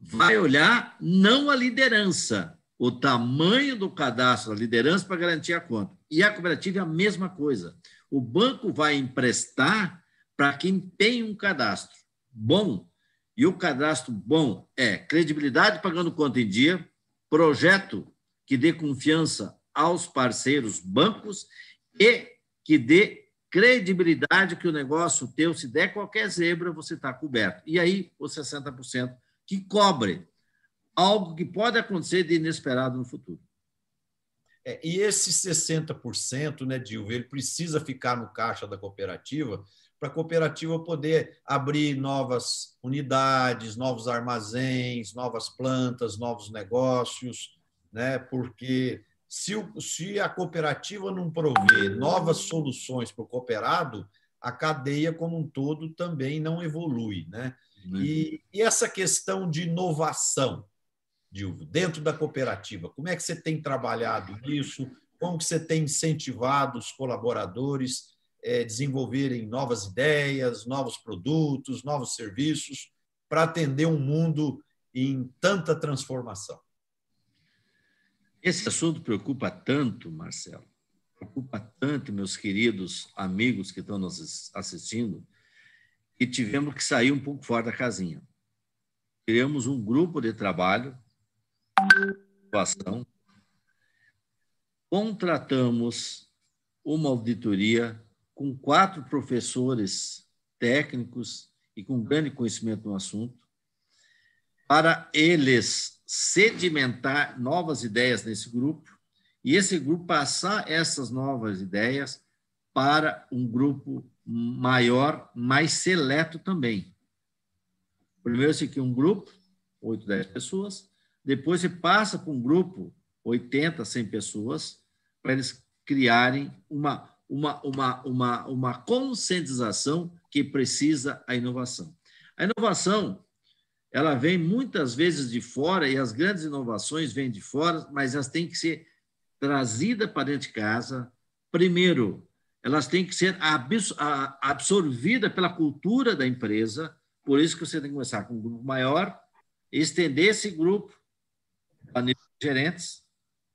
vai olhar não a liderança, o tamanho do cadastro, a liderança para garantir a conta. E a cooperativa é a mesma coisa. O banco vai emprestar para quem tem um cadastro bom. E o cadastro bom é credibilidade pagando conta em dia, projeto que dê confiança aos parceiros bancos e que dê credibilidade que o negócio teu, se der qualquer zebra, você está coberto. E aí, os 60% que cobre algo que pode acontecer de inesperado no futuro. É, e esse 60%, né, Dilva, ele precisa ficar no caixa da cooperativa para a cooperativa poder abrir novas unidades, novos armazéns, novas plantas, novos negócios, né? porque se, o, se a cooperativa não prover novas soluções para o cooperado, a cadeia como um todo também não evolui. Né? Uhum. E, e, essa questão de inovação, Dilvo, dentro da cooperativa, como é que você tem trabalhado isso? Como que você tem incentivado os colaboradores a é, desenvolverem novas ideias, novos produtos, novos serviços para atender um mundo em tanta transformação? Esse assunto preocupa tanto, Marcelo, preocupa tanto meus queridos amigos que estão nos assistindo, e tivemos que sair um pouco fora da casinha. Criamos um grupo de trabalho, atuação, contratamos uma auditoria com quatro professores técnicos e com grande conhecimento no assunto, para eles sedimentar novas ideias nesse grupo e esse grupo passar essas novas ideias para um grupo maior, mais seleto também. Primeiro você cria um grupo, 8, 10 pessoas, depois você passa para um grupo, 80, 100 pessoas, para eles criarem uma, uma, uma, uma, uma conscientização que precisa a inovação. A inovação, ela vem muitas vezes de fora, e as grandes inovações vêm de fora, mas elas têm que ser trazidas para dentro de casa, primeiro, elas têm que ser absorvidas pela cultura da empresa. Por isso que você tem que começar com um grupo maior, estender esse grupo a nível de gerentes,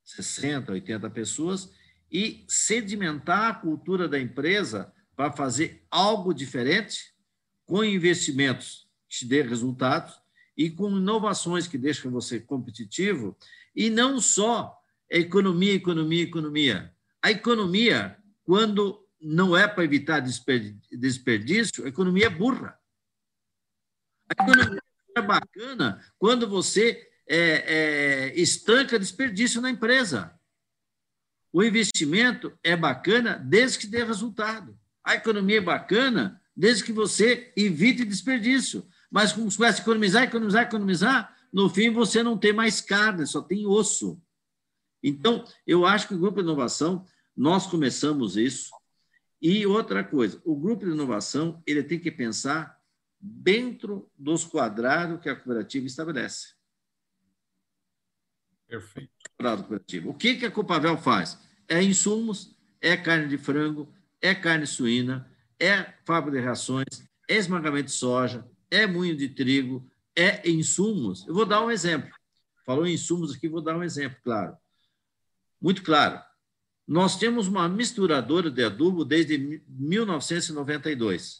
60, 80 pessoas, e sedimentar a cultura da empresa para fazer algo diferente, com investimentos que te dê resultados e com inovações que deixam você competitivo, e não só economia, economia, economia. A economia quando não é para evitar desperdício, a economia é burra. A economia é bacana quando você é, é, estanca desperdício na empresa. O investimento é bacana desde que dê resultado. A economia é bacana desde que você evite desperdício. Mas como você começa a economizar, economizar, economizar, no fim você não tem mais carne, só tem osso. Então, eu acho que o Grupo Inovação nós começamos isso. E outra coisa, o grupo de inovação ele tem que pensar dentro dos quadrados que a cooperativa estabelece. Perfeito. O que, que a Copavel faz? É insumos, é carne de frango, é carne suína, é fábrica de rações, é esmagamento de soja, é moinho de trigo, é insumos. Eu vou dar um exemplo. Falou em insumos aqui, vou dar um exemplo, claro. Muito claro. Nós temos uma misturadora de adubo desde 1992.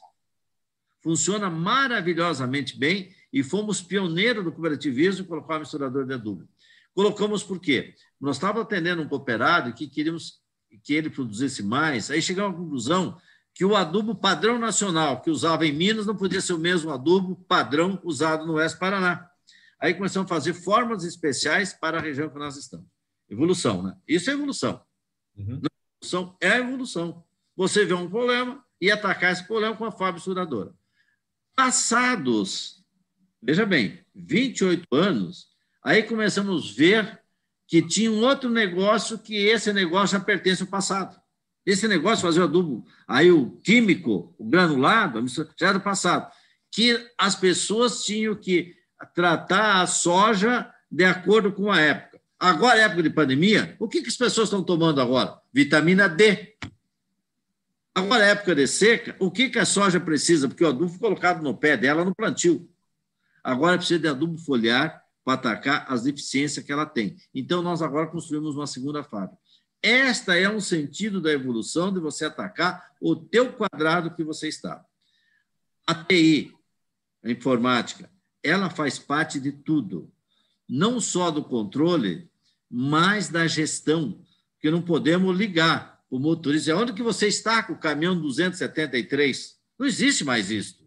Funciona maravilhosamente bem e fomos pioneiros do cooperativismo em colocar o misturador de adubo. Colocamos por quê? Nós estávamos atendendo um cooperado que queríamos que ele produzisse mais, aí chegamos à conclusão que o adubo padrão nacional que usava em Minas não podia ser o mesmo adubo padrão usado no Oeste Paraná. Aí começamos a fazer formas especiais para a região que nós estamos. Evolução, né? Isso é evolução. Uhum. Evolução é evolução. Você vê um problema e atacar esse problema com a fábrica misturadora. Passados, veja bem, 28 anos, aí começamos a ver que tinha um outro negócio que esse negócio já pertence ao passado. Esse negócio fazer o adubo, aí o químico, o granulado, já era do passado. Que as pessoas tinham que tratar a soja de acordo com a época. Agora, é época de pandemia, o que, que as pessoas estão tomando agora? Vitamina D. Agora, é época de seca, o que, que a soja precisa? Porque o adubo foi colocado no pé dela no plantio. Agora precisa de adubo foliar para atacar as deficiências que ela tem. Então, nós agora construímos uma segunda fábrica. Esta é um sentido da evolução de você atacar o teu quadrado que você está. A TI, a informática, ela faz parte de tudo, não só do controle, mas da gestão, que não podemos ligar o motorista. Onde que você está com o caminhão 273? Não existe mais isso.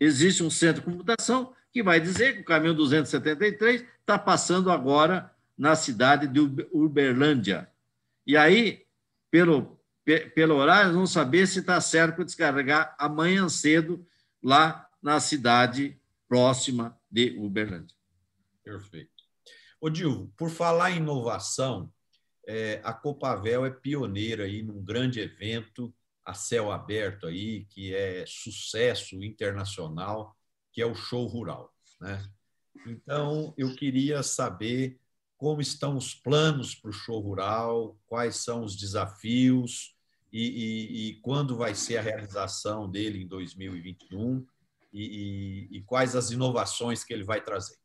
Existe um centro de computação que vai dizer que o caminhão 273 está passando agora na cidade de Uberlândia. E aí, pelo, pelo horário, vamos saber se está certo para descarregar amanhã cedo lá na cidade próxima de Uberlândia. Perfeito. Ô, Dilvo, por falar em inovação, é, a Copavel é pioneira aí num grande evento a céu aberto aí, que é sucesso internacional, que é o show rural. Né? Então, eu queria saber como estão os planos para o show rural, quais são os desafios e, e, e, quando vai ser a realização dele em 2021 e, e, quais as inovações que ele vai trazer.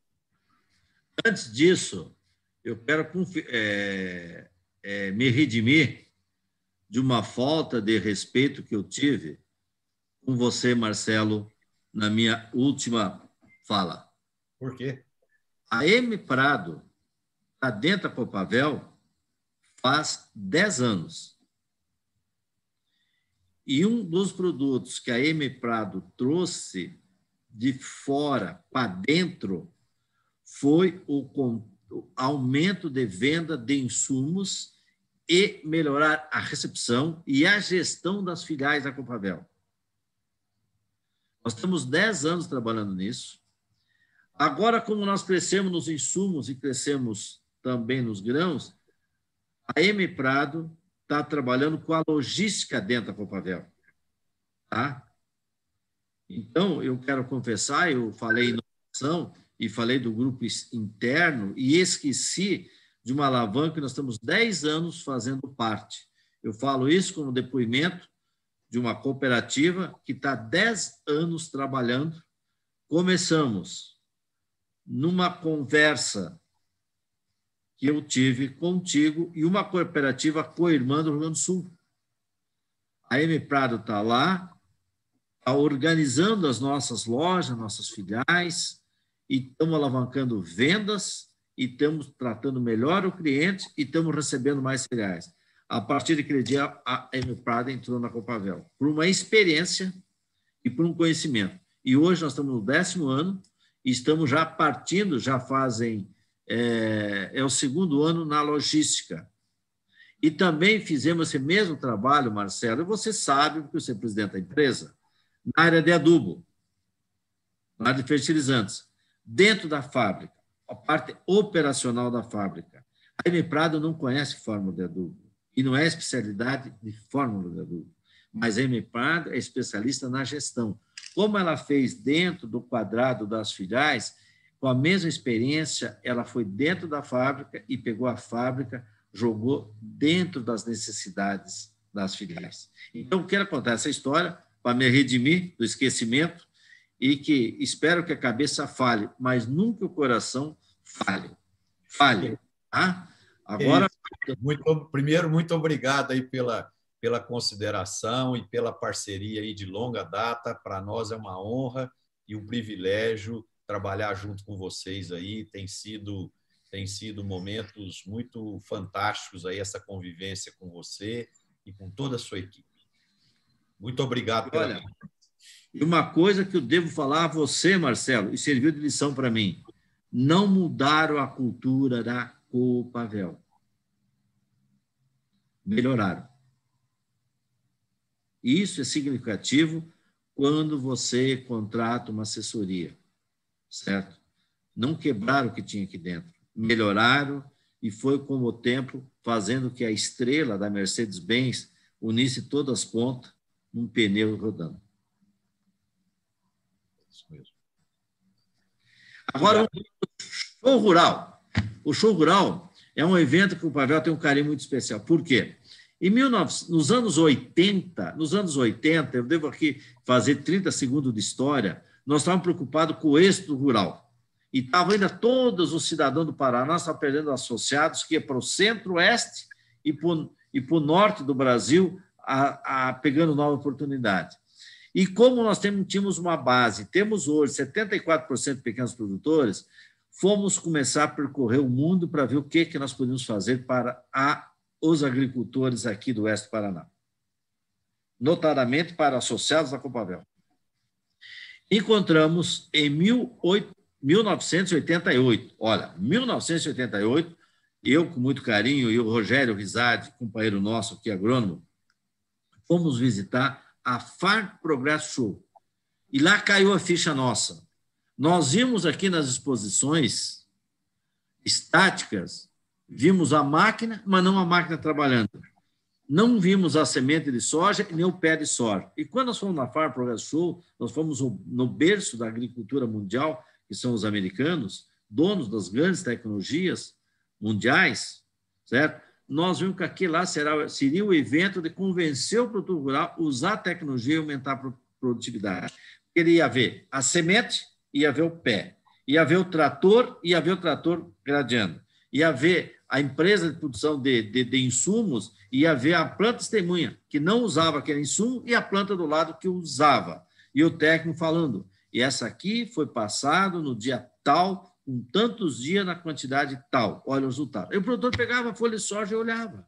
Antes disso, eu quero é, é, me redimir de uma falta de respeito que eu tive com você, Marcelo, na minha última fala. Por quê? A M. Prado está dentro da Copavel faz 10 anos. E um dos produtos que a M Prado trouxe de fora para dentro foi o, aumento de venda de insumos e melhorar a recepção e a gestão das filiais da Copavel. Nós estamos 10 anos trabalhando nisso. Agora, como nós crescemos nos insumos e crescemos também nos grãos, a M Prado está trabalhando com a logística dentro da Copavel. Tá? Então, eu quero confessar, eu falei inovação e falei do grupo interno e esqueci de uma alavanca que nós estamos 10 anos fazendo parte. Eu falo isso como depoimento de uma cooperativa que está 10 anos trabalhando. Começamos numa conversa que eu tive contigo e uma cooperativa co-irmã do Rio Grande do Sul. A M Prado está lá, está organizando as nossas lojas, nossas filiais, e estamos alavancando vendas, e estamos tratando melhor o cliente, e estamos recebendo mais filiais. A partir daquele dia, a M Prado entrou na Copavel, por uma experiência e por um conhecimento. E hoje nós estamos no décimo ano, e estamos já partindo, já fazem é, é o segundo ano na logística. E também fizemos esse mesmo trabalho, Marcelo, você sabe, porque você é presidente da empresa, na área de adubo, na área de fertilizantes, dentro da fábrica, a parte operacional da fábrica. A M Prado não conhece fórmula de adubo e não é especialidade de fórmula de adubo, mas a M Prado é especialista na gestão. Como ela fez dentro do quadrado das filiais, com a mesma experiência, ela foi dentro da fábrica e pegou a fábrica, jogou dentro das necessidades das filiais. Então, quero contar essa história para me redimir do esquecimento e que espero que a cabeça fale, mas nunca o coração fale. Fale. Tá? Agora. Muito, primeiro, muito obrigado aí pela, pela consideração e pela parceria aí de longa data. Para nós é uma honra e um privilégio trabalhar junto com vocês aí. Tem sido tem sido momentos muito fantásticos aí essa convivência com você e com toda a sua equipe. Muito obrigado pela Olha, E uma coisa que eu devo falar a você, Marcelo, e serviu de lição para mim: não mudaram a cultura da Copavel. Melhoraram. Isso é significativo quando você contrata uma assessoria, certo? Não quebraram o que tinha aqui dentro, melhoraram e foi com o tempo fazendo que a estrela da Mercedes-Benz unisse todas as pontas num pneu rodando. Isso mesmo. Agora, o show rural. O show rural é um evento que o Pavel tem um carinho muito especial. Por quê? Em 19, nos anos 80, nos anos 80, eu devo aqui fazer 30 segundos de história, nós estávamos preocupados com o êxito rural. E estavam ainda todos os cidadãos do Paraná estavam perdendo associados que ia para o centro-oeste e para o norte do Brasil, a, a, pegando nova oportunidade. E como nós tínhamos uma base, temos hoje 74% de pequenos produtores, fomos começar a percorrer o mundo para ver o que, que nós podíamos fazer para a os agricultores aqui do Oeste do Paraná, notadamente para associados da Copavel. Encontramos em 1988, olha, 1988, eu com muito carinho e o Rogério Rizade, companheiro nosso aqui, agrônomo, fomos visitar a Farm Progresso Show. E lá caiu a ficha nossa. Nós vimos aqui nas exposições estáticas Vimos a máquina, mas não a máquina trabalhando. Não vimos a semente de soja nem o pé de soja. E quando nós fomos na Farm Progress Show, nós fomos no berço da agricultura mundial, que são os americanos, donos das grandes tecnologias mundiais, certo? Nós vimos que aqui lá será, seria o evento de convencer o produtor rural a usar a tecnologia e aumentar a produtividade. Ele ia ver a semente, ia ver o pé, ia ver o trator, ia ver o trator gradeando, ia ver a empresa de produção de, de, de insumos ia ver a planta testemunha, que não usava aquele insumo, e a planta do lado que usava. E o técnico falando, e essa aqui foi passado no dia tal, com tantos dias na quantidade tal. Olha o resultado. E o produtor pegava a folha de soja e olhava.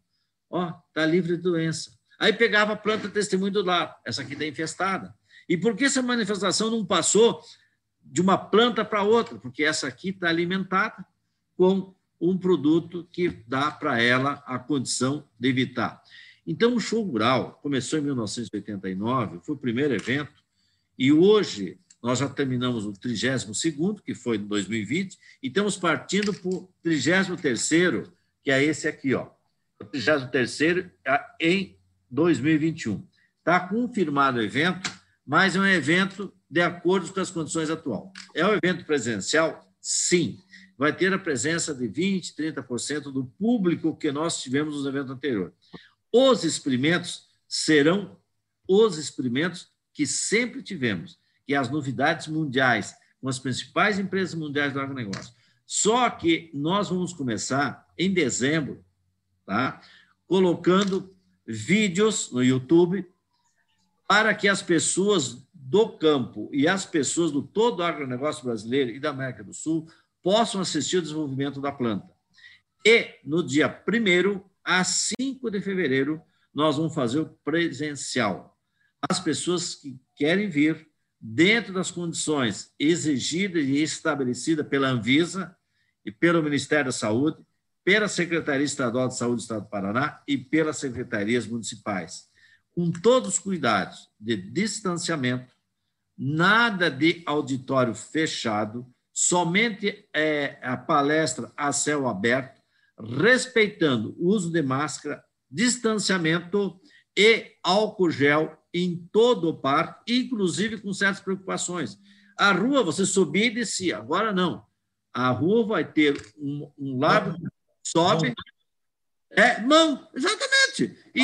Ó, está livre de doença. Aí pegava a planta testemunha do lado. Essa aqui está infestada. E por que essa manifestação não passou de uma planta para outra? Porque essa aqui está alimentada com um produto que dá para ela a condição de evitar. Então, o show rural começou em 1989, foi o primeiro evento, e hoje nós já terminamos o 32º, que foi em 2020, e estamos partindo para o 33º, que é esse aqui, ó. O 33º é em 2021. Está confirmado o evento, mas é um evento de acordo com as condições atuais. É um evento presencial? Sim vai ter a presença de 20%, 30% do público que nós tivemos nos eventos anteriores. Os experimentos serão os experimentos que sempre tivemos, que é as novidades mundiais, com as principais empresas mundiais do agronegócio. Só que nós vamos começar em dezembro, tá? colocando vídeos no YouTube para que as pessoas do campo e as pessoas do todo o agronegócio brasileiro e da América do Sul possam assistir ao desenvolvimento da planta. E no dia 1 a 5 de fevereiro, nós vamos fazer o presencial. As pessoas que querem vir, dentro das condições exigidas e estabelecidas pela Anvisa e pelo Ministério da Saúde, pela Secretaria Estadual de Saúde do Estado do Paraná e pelas secretarias municipais, com todos os cuidados de distanciamento, nada de auditório fechado, somente é, a palestra a céu aberto, respeitando o uso de máscara, distanciamento e álcool gel em todo o parque, inclusive com certas preocupações. A rua você subia e descia, agora não. A rua vai ter um, um lado sobe. É, mão, exatamente. E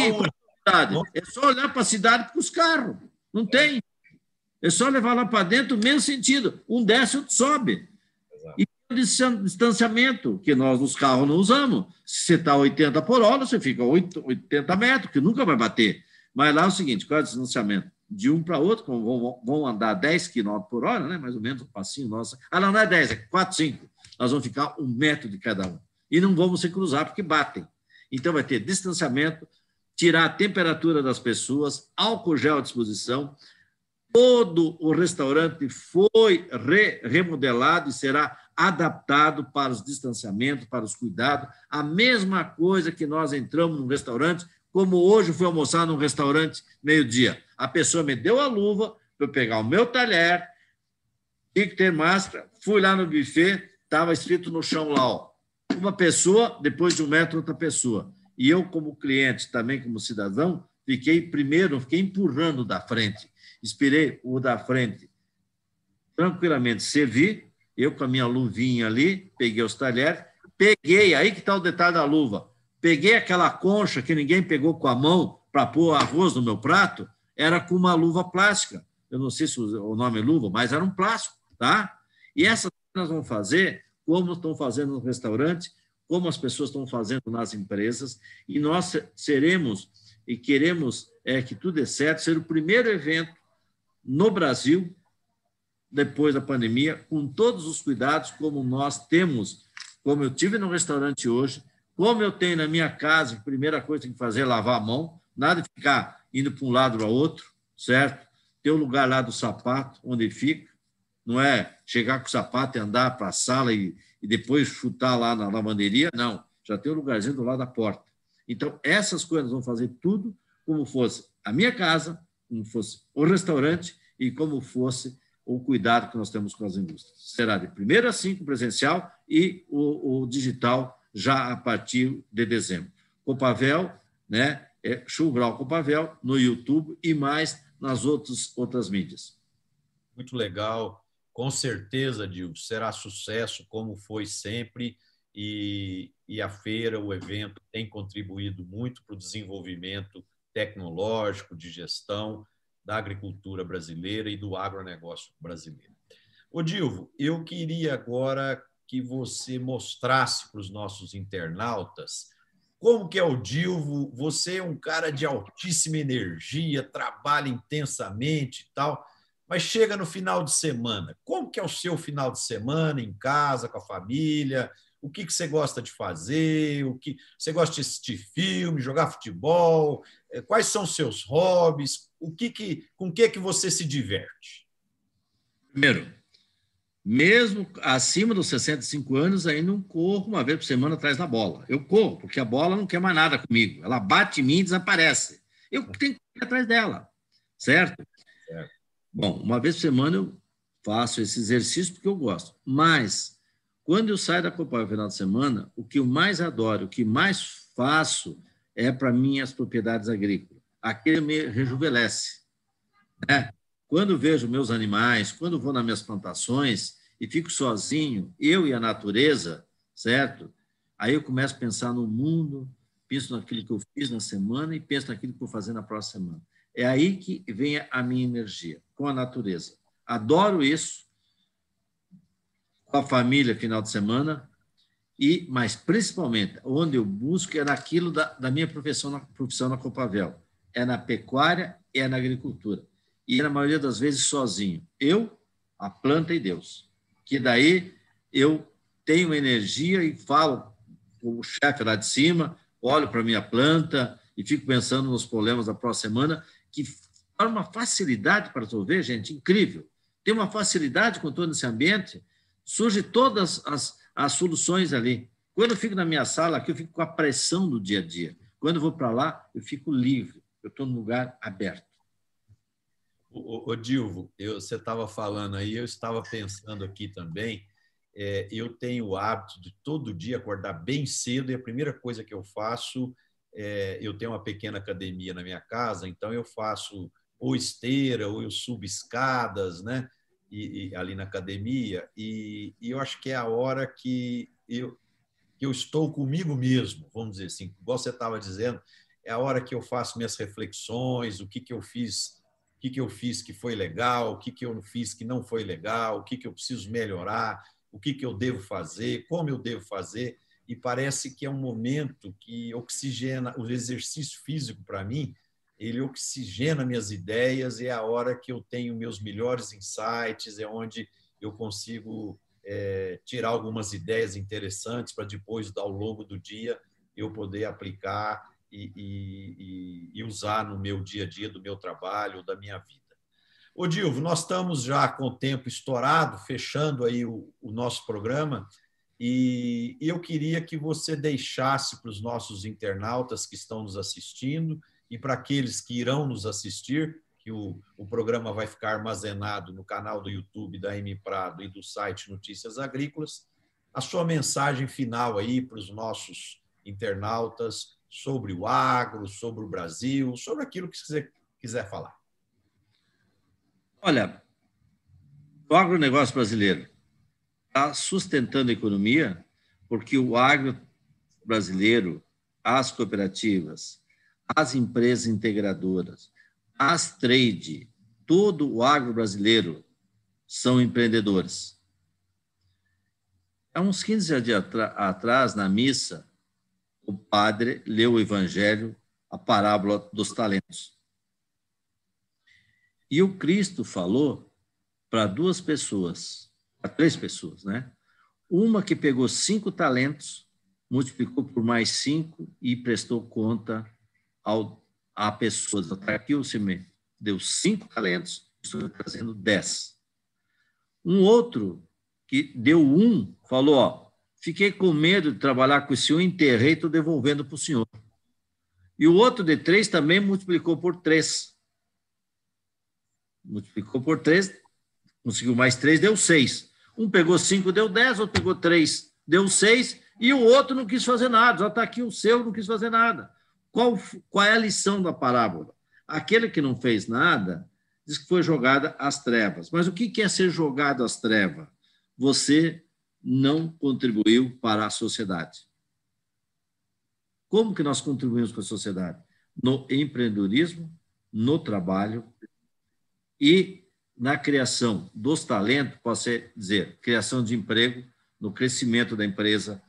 é só olhar para a cidade com os carros. Não tem. É só levar lá para dentro, o mesmo sentido. Um desce, outro sobe. Exato. E distanciamento, que nós nos carros não usamos. Se você está 80 por hora, você fica 80 metros, que nunca vai bater. Mas lá é o seguinte: qual é o distanciamento? de um para outro, vão, vão andar 10 km por hora, né? mais ou menos, um passinho nosso. Ah, não, não é 10, é 4, 5. Nós vamos ficar um metro de cada um. E não vamos se cruzar, porque batem. Então, vai ter distanciamento, tirar a temperatura das pessoas, álcool gel à disposição. Todo o restaurante foi re remodelado e será adaptado para os distanciamentos, para os cuidados. A mesma coisa que nós entramos no restaurante, como hoje fui almoçar num restaurante meio-dia. A pessoa me deu a luva para eu pegar o meu talher, tinha que ter máscara, fui lá no buffet, estava escrito no chão lá, ó, uma pessoa, depois de um metro, outra pessoa. E eu, como cliente, também como cidadão, fiquei primeiro, fiquei empurrando da frente. Esperei o da frente tranquilamente servir, eu com a minha luvinha ali, peguei os talheres, peguei, aí que está o detalhe da luva, peguei aquela concha que ninguém pegou com a mão para pôr arroz no meu prato, era com uma luva plástica. Eu não sei se o nome é luva, mas era um plástico, tá? E essas nós vamos fazer como estão fazendo no restaurante, como as pessoas estão fazendo nas empresas, e nós seremos e queremos é, que tudo dê certo, ser o primeiro evento no Brasil, depois da pandemia, com todos os cuidados, como nós temos, como eu tive no restaurante hoje, como eu tenho na minha casa, a primeira coisa que tem que fazer é lavar a mão, nada de ficar indo para um lado para outro, certo? Tem o lugar lá do sapato, onde fica, não é chegar com o sapato e andar para a sala e, e depois chutar lá na lavanderia, não. Já tem um lugarzinho do lado da porta. Então, essas coisas vão fazer tudo como fosse a minha casa, como fosse o restaurante e como fosse o cuidado que nós temos com as indústrias. Será de primeiro a cinco presencial e o, o digital já a partir de dezembro. Copavel, né? É Chugral Copavel no YouTube e mais nas outras, outras mídias. Muito legal. Com certeza, Dil, será sucesso, como foi sempre, e, e a feira, o evento, tem contribuído muito para o desenvolvimento tecnológico, de gestão da agricultura brasileira e do agronegócio brasileiro. Ô, Dilvo, eu queria agora que você mostrasse para os nossos internautas como que é o Dilvo. Você é um cara de altíssima energia, trabalha intensamente e tal mas chega no final de semana. Como que é o seu final de semana em casa, com a família? O que, que você gosta de fazer? O que você gosta de assistir filme, jogar futebol? É, quais são os seus hobbies? O que que, com o que que você se diverte? Primeiro, mesmo acima dos 65 anos, aí não corro uma vez por semana atrás da bola. Eu corro, porque a bola não quer mais nada comigo. Ela bate em mim e desaparece. Eu tenho que ir atrás dela, certo? certo. Bom, uma vez por semana eu faço esse exercício porque eu gosto. Mas, quando eu saio da Copa no final de semana, o que eu mais adoro, o que mais faço é para minhas propriedades agrícolas. Aquele me rejuvenesce. Né? Quando vejo meus animais, quando vou nas minhas plantações e fico sozinho, eu e a natureza, certo? Aí eu começo a pensar no mundo, penso naquilo que eu fiz na semana e penso naquilo que vou fazer na próxima semana. É aí que vem a minha energia, com a natureza. Adoro isso, com a família, final de semana, e, mas principalmente, onde eu busco é naquilo da, da minha profissão na, profissão na Copavel. É na pecuária é na agricultura. E na maioria das vezes sozinho. Eu, a planta e Deus. Que daí eu tenho energia e falo com o chefe lá de cima, olho para minha planta e fico pensando nos problemas da próxima semana que forma uma facilidade para resolver, gente, incrível. Tem uma facilidade com todo esse ambiente, surge todas as, as soluções ali. Quando eu fico na minha sala aqui, eu fico com a pressão do dia a dia. Quando eu vou para lá, eu fico livre. Eu estou num lugar aberto. O Dilvo, eu, você estava falando aí, eu estava pensando aqui também. É, eu tenho o hábito de todo dia acordar bem cedo e a primeira coisa que eu faço é, eu tenho uma pequena academia na minha casa, então eu faço ou esteira ou eu subo escadas, né? E, e ali na academia e, e, eu acho que é a hora que eu que eu estou comigo mesmo, vamos dizer assim, igual você estava dizendo, é a hora que eu faço minhas reflexões, o que que eu fiz, o que que eu fiz que foi legal, o que que eu fiz que não foi legal, o que que eu preciso melhorar, o que que eu devo fazer, como eu devo fazer. E parece que é um momento que oxigena o exercício físico para mim ele oxigena minhas ideias, e é a hora que eu tenho meus melhores insights, é onde eu consigo é, tirar algumas ideias interessantes para depois, ao longo do dia, eu poder aplicar e, e, e, usar no meu dia a dia, do meu trabalho, da minha vida. Ô, Dilvo, nós estamos já com o tempo estourado, fechando aí o, o nosso programa, e eu queria que você deixasse para os nossos internautas que estão nos assistindo e para aqueles que irão nos assistir, que o, o programa vai ficar armazenado no canal do YouTube da M Prado e do site Notícias Agrícolas, a sua mensagem final aí para os nossos internautas sobre o agro, sobre o Brasil, sobre aquilo que você quiser falar. Olha, o agronegócio brasileiro está sustentando a economia porque o agro brasileiro, as cooperativas, as empresas integradoras, as trade, todo o agro brasileiro são empreendedores. Há uns 15 dias atrás, na missa, o padre leu o evangelho, a parábola dos talentos. E o Cristo falou para duas pessoas, para três pessoas, né? Uma que pegou cinco talentos, multiplicou por mais cinco e prestou conta ao, a pessoas. Aqui o me deu cinco talentos, estou trazendo dez. Um outro que deu um, falou, ó, fiquei com medo de trabalhar com o senhor, enterrei, estou devolvendo para o senhor. E o outro de três também multiplicou por três. Multiplicou por três, conseguiu mais três, deu seis. Um pegou cinco, deu dez, outro pegou três, deu seis, e o outro não quis fazer nada. Já está aqui o seu, não quis fazer nada. Qual, qual é a lição da parábola? Aquele que não fez nada diz que foi jogada às trevas. Mas o que é ser jogado às trevas? Você não contribuiu para a sociedade. Como que nós contribuímos com a sociedade? No empreendedorismo, no trabalho e na criação dos talentos, posso dizer, criação de emprego, no crescimento da empresa,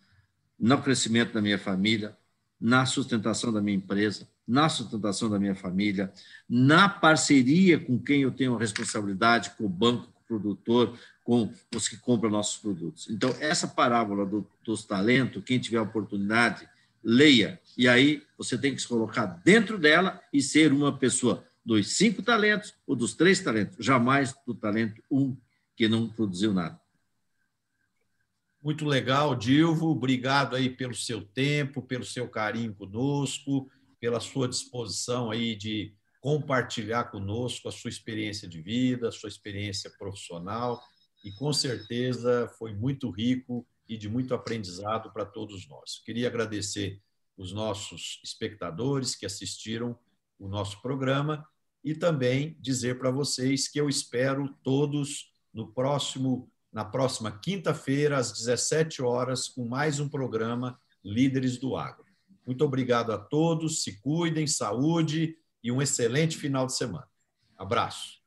no crescimento da minha família, na sustentação da minha empresa, na sustentação da minha família, na parceria com quem eu tenho a responsabilidade, com o banco, com o produtor, com os que compram nossos produtos. Então, essa parábola do, dos talentos, quem tiver oportunidade, leia. E aí você tem que se colocar dentro dela e ser uma pessoa dos cinco talentos ou dos três talentos, jamais do talento um que não produziu nada. Muito legal, Dilvo. Obrigado aí pelo seu tempo, pelo seu carinho conosco, pela sua disposição aí de compartilhar conosco a sua experiência de vida, a sua experiência profissional e com certeza foi muito rico e de muito aprendizado para todos nós. Queria agradecer os nossos espectadores que assistiram o nosso programa e também dizer para vocês que eu espero todos no próximo na próxima quinta-feira, às 17 horas, com mais um programa Líderes do Agro. Muito obrigado a todos, se cuidem, saúde e um excelente final de semana. Abraço.